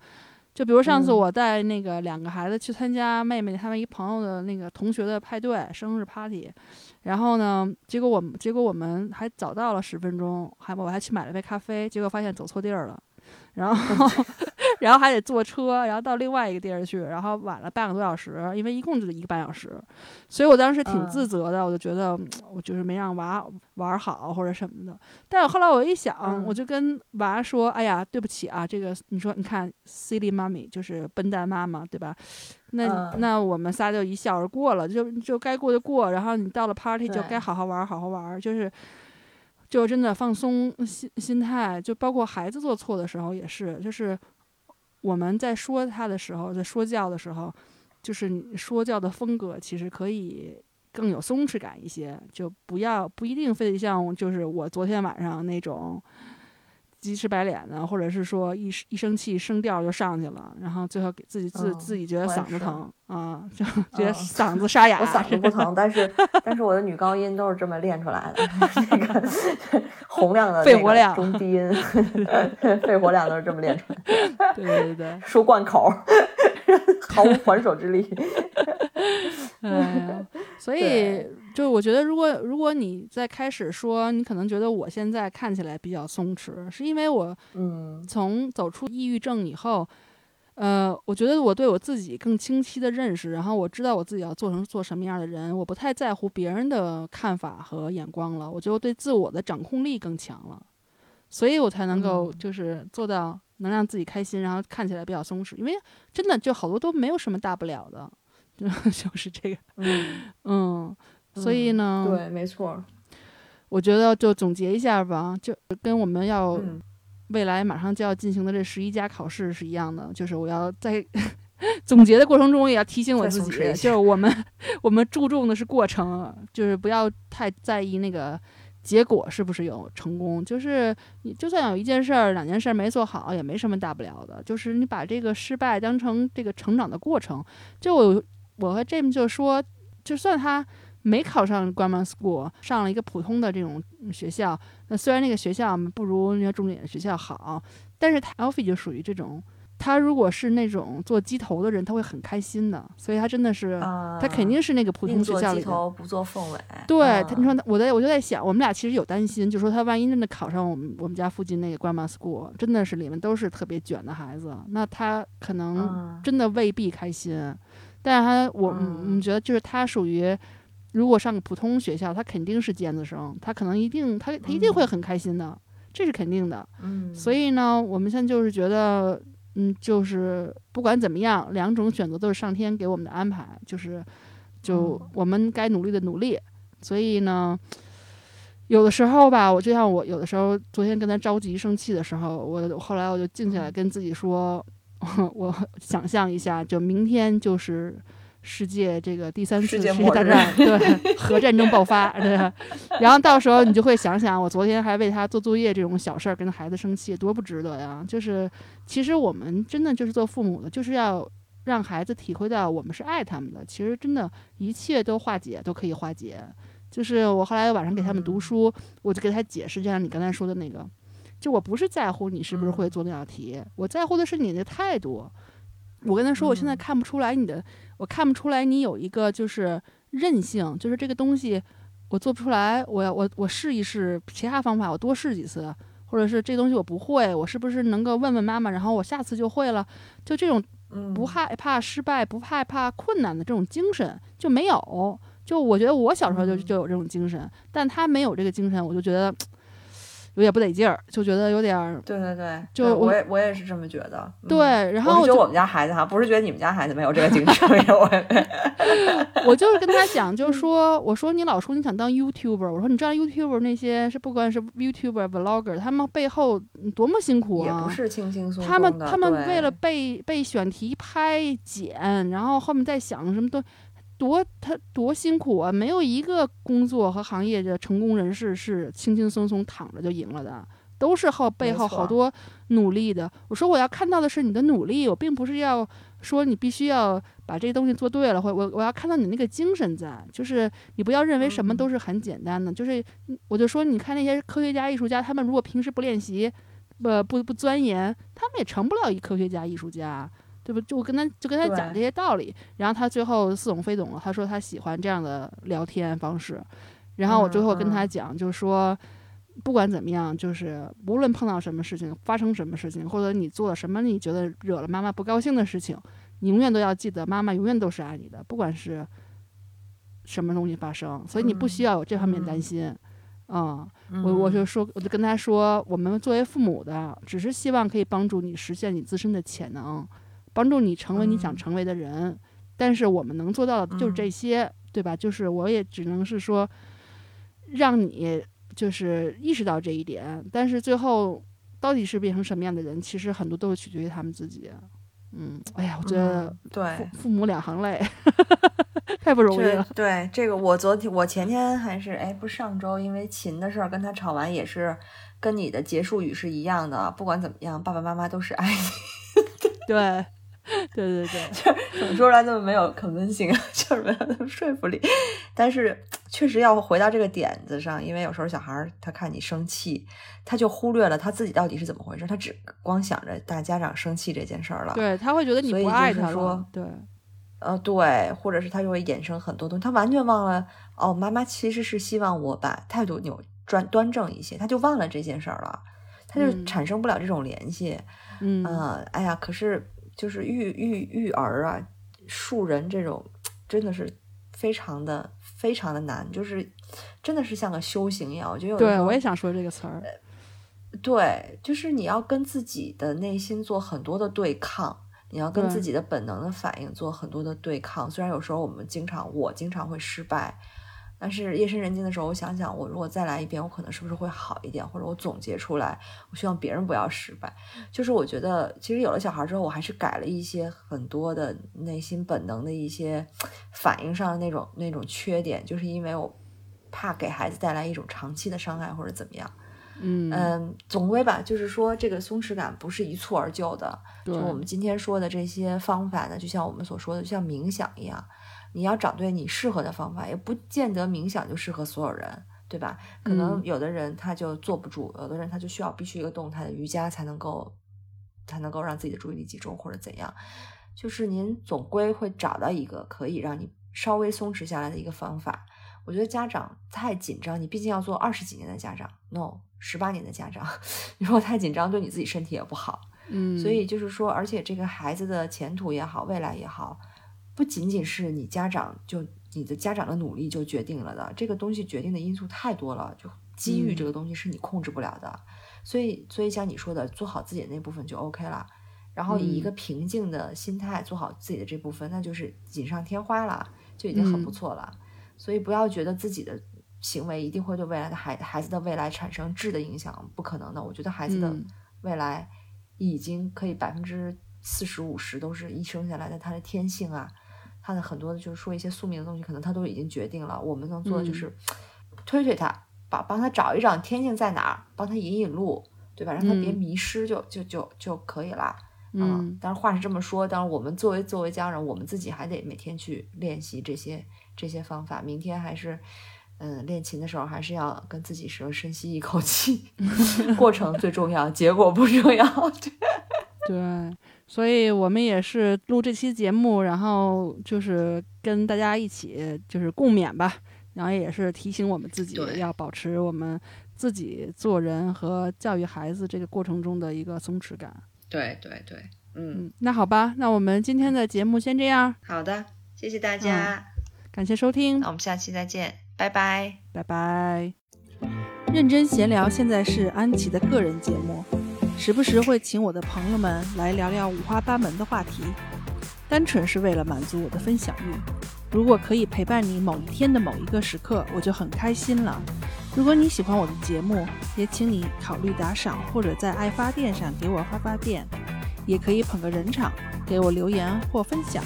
就比如上次我带那个两个孩子去参加妹妹他们一朋友的那个同学的派对生日 party，然后呢，结果我们结果我们还早到了十分钟，还我还去买了杯咖啡，结果发现走错地儿了。然后 然后还得坐车，然后到另外一个地儿去，然后晚了半个多小时，因为一共就一个半小时，所以我当时挺自责的，我就觉得我就是没让娃玩好或者什么的。但是后来我一想，我就跟娃说：“哎呀，对不起啊，这个你说你看，silly mommy 就是笨蛋妈妈，对吧？那那我们仨就一笑而过了，就就该过就过，然后你到了 party 就该好好玩，好好玩，就是。”就真的放松心心态，就包括孩子做错的时候也是，就是我们在说他的时候，在说教的时候，就是你说教的风格其实可以更有松弛感一些，就不要不一定非得像就是我昨天晚上那种。急赤白脸的，或者是说一一生气声调就上去了，然后最后给自己自自己觉得嗓子疼啊，就觉得嗓子沙哑。我嗓子不疼，但是但是我的女高音都是这么练出来的，那个洪亮的肺活量、中低音，肺活量都是这么练出来的。对对对，输贯口，毫无还手之力。嗯，所以就我觉得，如果如果你在开始说，你可能觉得我现在看起来比较松弛，是因为我嗯，从走出抑郁症以后，呃，我觉得我对我自己更清晰的认识，然后我知道我自己要做成做什么样的人，我不太在乎别人的看法和眼光了，我觉得对自我的掌控力更强了，所以我才能够就是做到能让自己开心，然后看起来比较松弛，因为真的就好多都没有什么大不了的。就是这个，嗯。嗯，所以呢，对，没错，我觉得就总结一下吧，就跟我们要未来马上就要进行的这十一家考试是一样的，就是我要在 总结的过程中也要提醒我自己，就是我们我们注重的是过程，就是不要太在意那个结果是不是有成功？就是你就算有一件事儿、两件事儿没做好，也没什么大不了的。就是你把这个失败当成这个成长的过程。就我我和 James 就说，就算他没考上 grammar school，上了一个普通的这种学校，那虽然那个学校不如那些重点学校好，但是 Alfie 就属于这种。他如果是那种做鸡头的人，他会很开心的，所以他真的是，他肯定是那个普通学校里的。做鸡头不做凤尾。对他，你说我在我就在想，我们俩其实有担心，就说他万一真的考上我们我们家附近那个 grammar school，真的是里面都是特别卷的孩子，那他可能真的未必开心。但是他我我们觉得就是他属于，如果上个普通学校，他肯定是尖子生，他可能一定他他一定会很开心的，这是肯定的。嗯。所以呢，我们现在就是觉得。嗯，就是不管怎么样，两种选择都是上天给我们的安排，就是，就我们该努力的努力。所以呢，有的时候吧，我就像我有的时候，昨天跟他着急生气的时候，我后来我就静下来跟自己说，我想象一下，就明天就是。世界这个第三次世界大战，对核战争爆发，对，然后到时候你就会想想，我昨天还为他做作业这种小事儿跟孩子生气，多不值得呀！就是其实我们真的就是做父母的，就是要让孩子体会到我们是爱他们的。其实真的，一切都化解都可以化解。就是我后来晚上给他们读书，我就给他解释，就像你刚才说的那个，就我不是在乎你是不是会做那道题，我在乎的是你的态度。我跟他说，我现在看不出来你的。我看不出来你有一个就是韧性，就是这个东西我做不出来，我要我我试一试其他方法，我多试几次，或者是这东西我不会，我是不是能够问问妈妈，然后我下次就会了？就这种不害怕失败、不害怕困难的这种精神就没有。就我觉得我小时候就就有这种精神，但他没有这个精神，我就觉得。有点不得劲儿，就觉得有点儿。对对对，就我也我也是这么觉得。对，然后我觉得我们家孩子哈，不是觉得你们家孩子没有这个精神。我 我就是跟他讲，就是说，我说你老说你想当 YouTuber，我说你知道 YouTuber 那些是不管是 YouTuber、Vlogger，他们背后多么辛苦啊！也不是轻轻松松他们他们为了被被选题、拍剪，然后后面再想什么都。多他多辛苦啊！没有一个工作和行业的成功人士是轻轻松松躺着就赢了的，都是后背后好多努力的。我说我要看到的是你的努力，我并不是要说你必须要把这些东西做对了，或我我要看到你那个精神在，就是你不要认为什么都是很简单的。就是我就说，你看那些科学家、艺术家，他们如果平时不练习，不不不钻研，他们也成不了一科学家、艺术家。对不？就我跟他就跟他讲这些道理，然后他最后似懂非懂了。他说他喜欢这样的聊天方式，然后我最后跟他讲，就是说，不管怎么样，就是无论碰到什么事情，发生什么事情，或者你做了什么你觉得惹了妈妈不高兴的事情，你永远都要记得，妈妈永远都是爱你的，不管是什么东西发生，所以你不需要有这方面担心。嗯，我我就说，我就跟他说，我们作为父母的，只是希望可以帮助你实现你自身的潜能。帮助你成为你想成为的人，但是我们能做到的就是这些，对吧？就是我也只能是说，让你就是意识到这一点。但是最后到底是变成什么样的人，其实很多都是取决于他们自己。嗯，哎呀，我觉得对父母两行泪，太不容易了。对这个，我昨天我前天还是哎，不是上周，因为琴的事儿跟他吵完，也是跟你的结束语是一样的。不管怎么样，爸爸妈妈都是爱你。对。对对对，就怎么说出来那么没有可能性，就是没有那么说服力。但是确实要回到这个点子上，因为有时候小孩他看你生气，他就忽略了他自己到底是怎么回事，他只光想着大家长生气这件事儿了。对他会觉得你不爱他说对，呃对，或者是他就会衍生很多东西，他完全忘了哦，妈妈其实是希望我把态度扭转端正一些，他就忘了这件事儿了，他就产生不了这种联系。嗯，哎呀，可是。就是育育育儿啊，树人这种真的是非常的非常的难，就是真的是像个修行一样。我觉得对我也想说这个词儿。对，就是你要跟自己的内心做很多的对抗，你要跟自己的本能的反应做很多的对抗。虽然有时候我们经常，我经常会失败。但是夜深人静的时候，我想想，我如果再来一遍，我可能是不是会好一点？或者我总结出来，我希望别人不要失败。就是我觉得，其实有了小孩之后，我还是改了一些很多的内心本能的一些反应上的那种那种缺点，就是因为我怕给孩子带来一种长期的伤害或者怎么样。嗯嗯，总归吧，就是说这个松弛感不是一蹴而就的。就我们今天说的这些方法呢，就像我们所说的，就像冥想一样，你要找对你适合的方法，也不见得冥想就适合所有人，对吧？可能嗯有的人他就坐不住，有的人他就需要必须一个动态的瑜伽才能够才能够让自己的注意力集中或者怎样。就是您总归会找到一个可以让你稍微松弛下来的一个方法。我觉得家长太紧张，你毕竟要做二十几年的家长，no，十八年的家长，你 如果太紧张，对你自己身体也不好。嗯，所以就是说，而且这个孩子的前途也好，未来也好，不仅仅是你家长就你的家长的努力就决定了的，这个东西决定的因素太多了，就机遇嗯这个东西是你控制不了的。所以，所以像你说的，做好自己的那部分就 OK 了。然后以一个嗯平静的心态做好自己的这部分，那就是锦上添花了，就已经很不嗯错了。所以不要觉得自己的行为一定会对未来的孩孩子的未来产生质的影响，不可能的。我觉得孩子的嗯未来已经可以百分之四十五十都是一生下来的他的天性啊，他的很多的就是说一些宿命的东西，可能他都已经决定了。我们能做的就嗯是推推他，把帮他找一找天性在哪儿，帮他引引路，对吧？让他别嗯迷失就，就就就可以了。嗯但是话是这么说，当然我们作为作为家人，我们自己还得每天去练习这些这些方法。明天还是，嗯，练琴的时候还是要跟自己说深吸一口气，过程最重要，结果不重要。对 对，所以我们也是录这期节目，然后就是跟大家一起就是共勉吧，然后也是提醒我们自己要保持我们自己做人和教育孩子这个过程中的一个松弛感。对对对，嗯，嗯，那好吧，那我们今天的节目先这样，好的，谢谢大家，感谢收听那，我们下期再见，拜拜。拜拜。认真闲聊现在是安琪的个人节目，时不时会请我的朋友们来聊聊五花八门的话题，单纯是为了满足我的分享欲。如果可以陪伴你某一天的某一个时刻，我就很开心了。如果你喜欢我的节目，也请你考虑打赏，或者在爱发电上给我发发电，也可以捧个人场，给我留言或分享。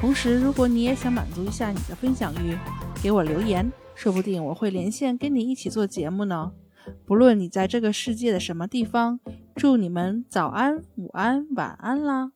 同时，如果你也想满足一下你的分享欲，给我留言，说不定我会连线跟你一起做节目呢。不论你在这个世界的什么地方，祝你们早安、午安、晚安啦！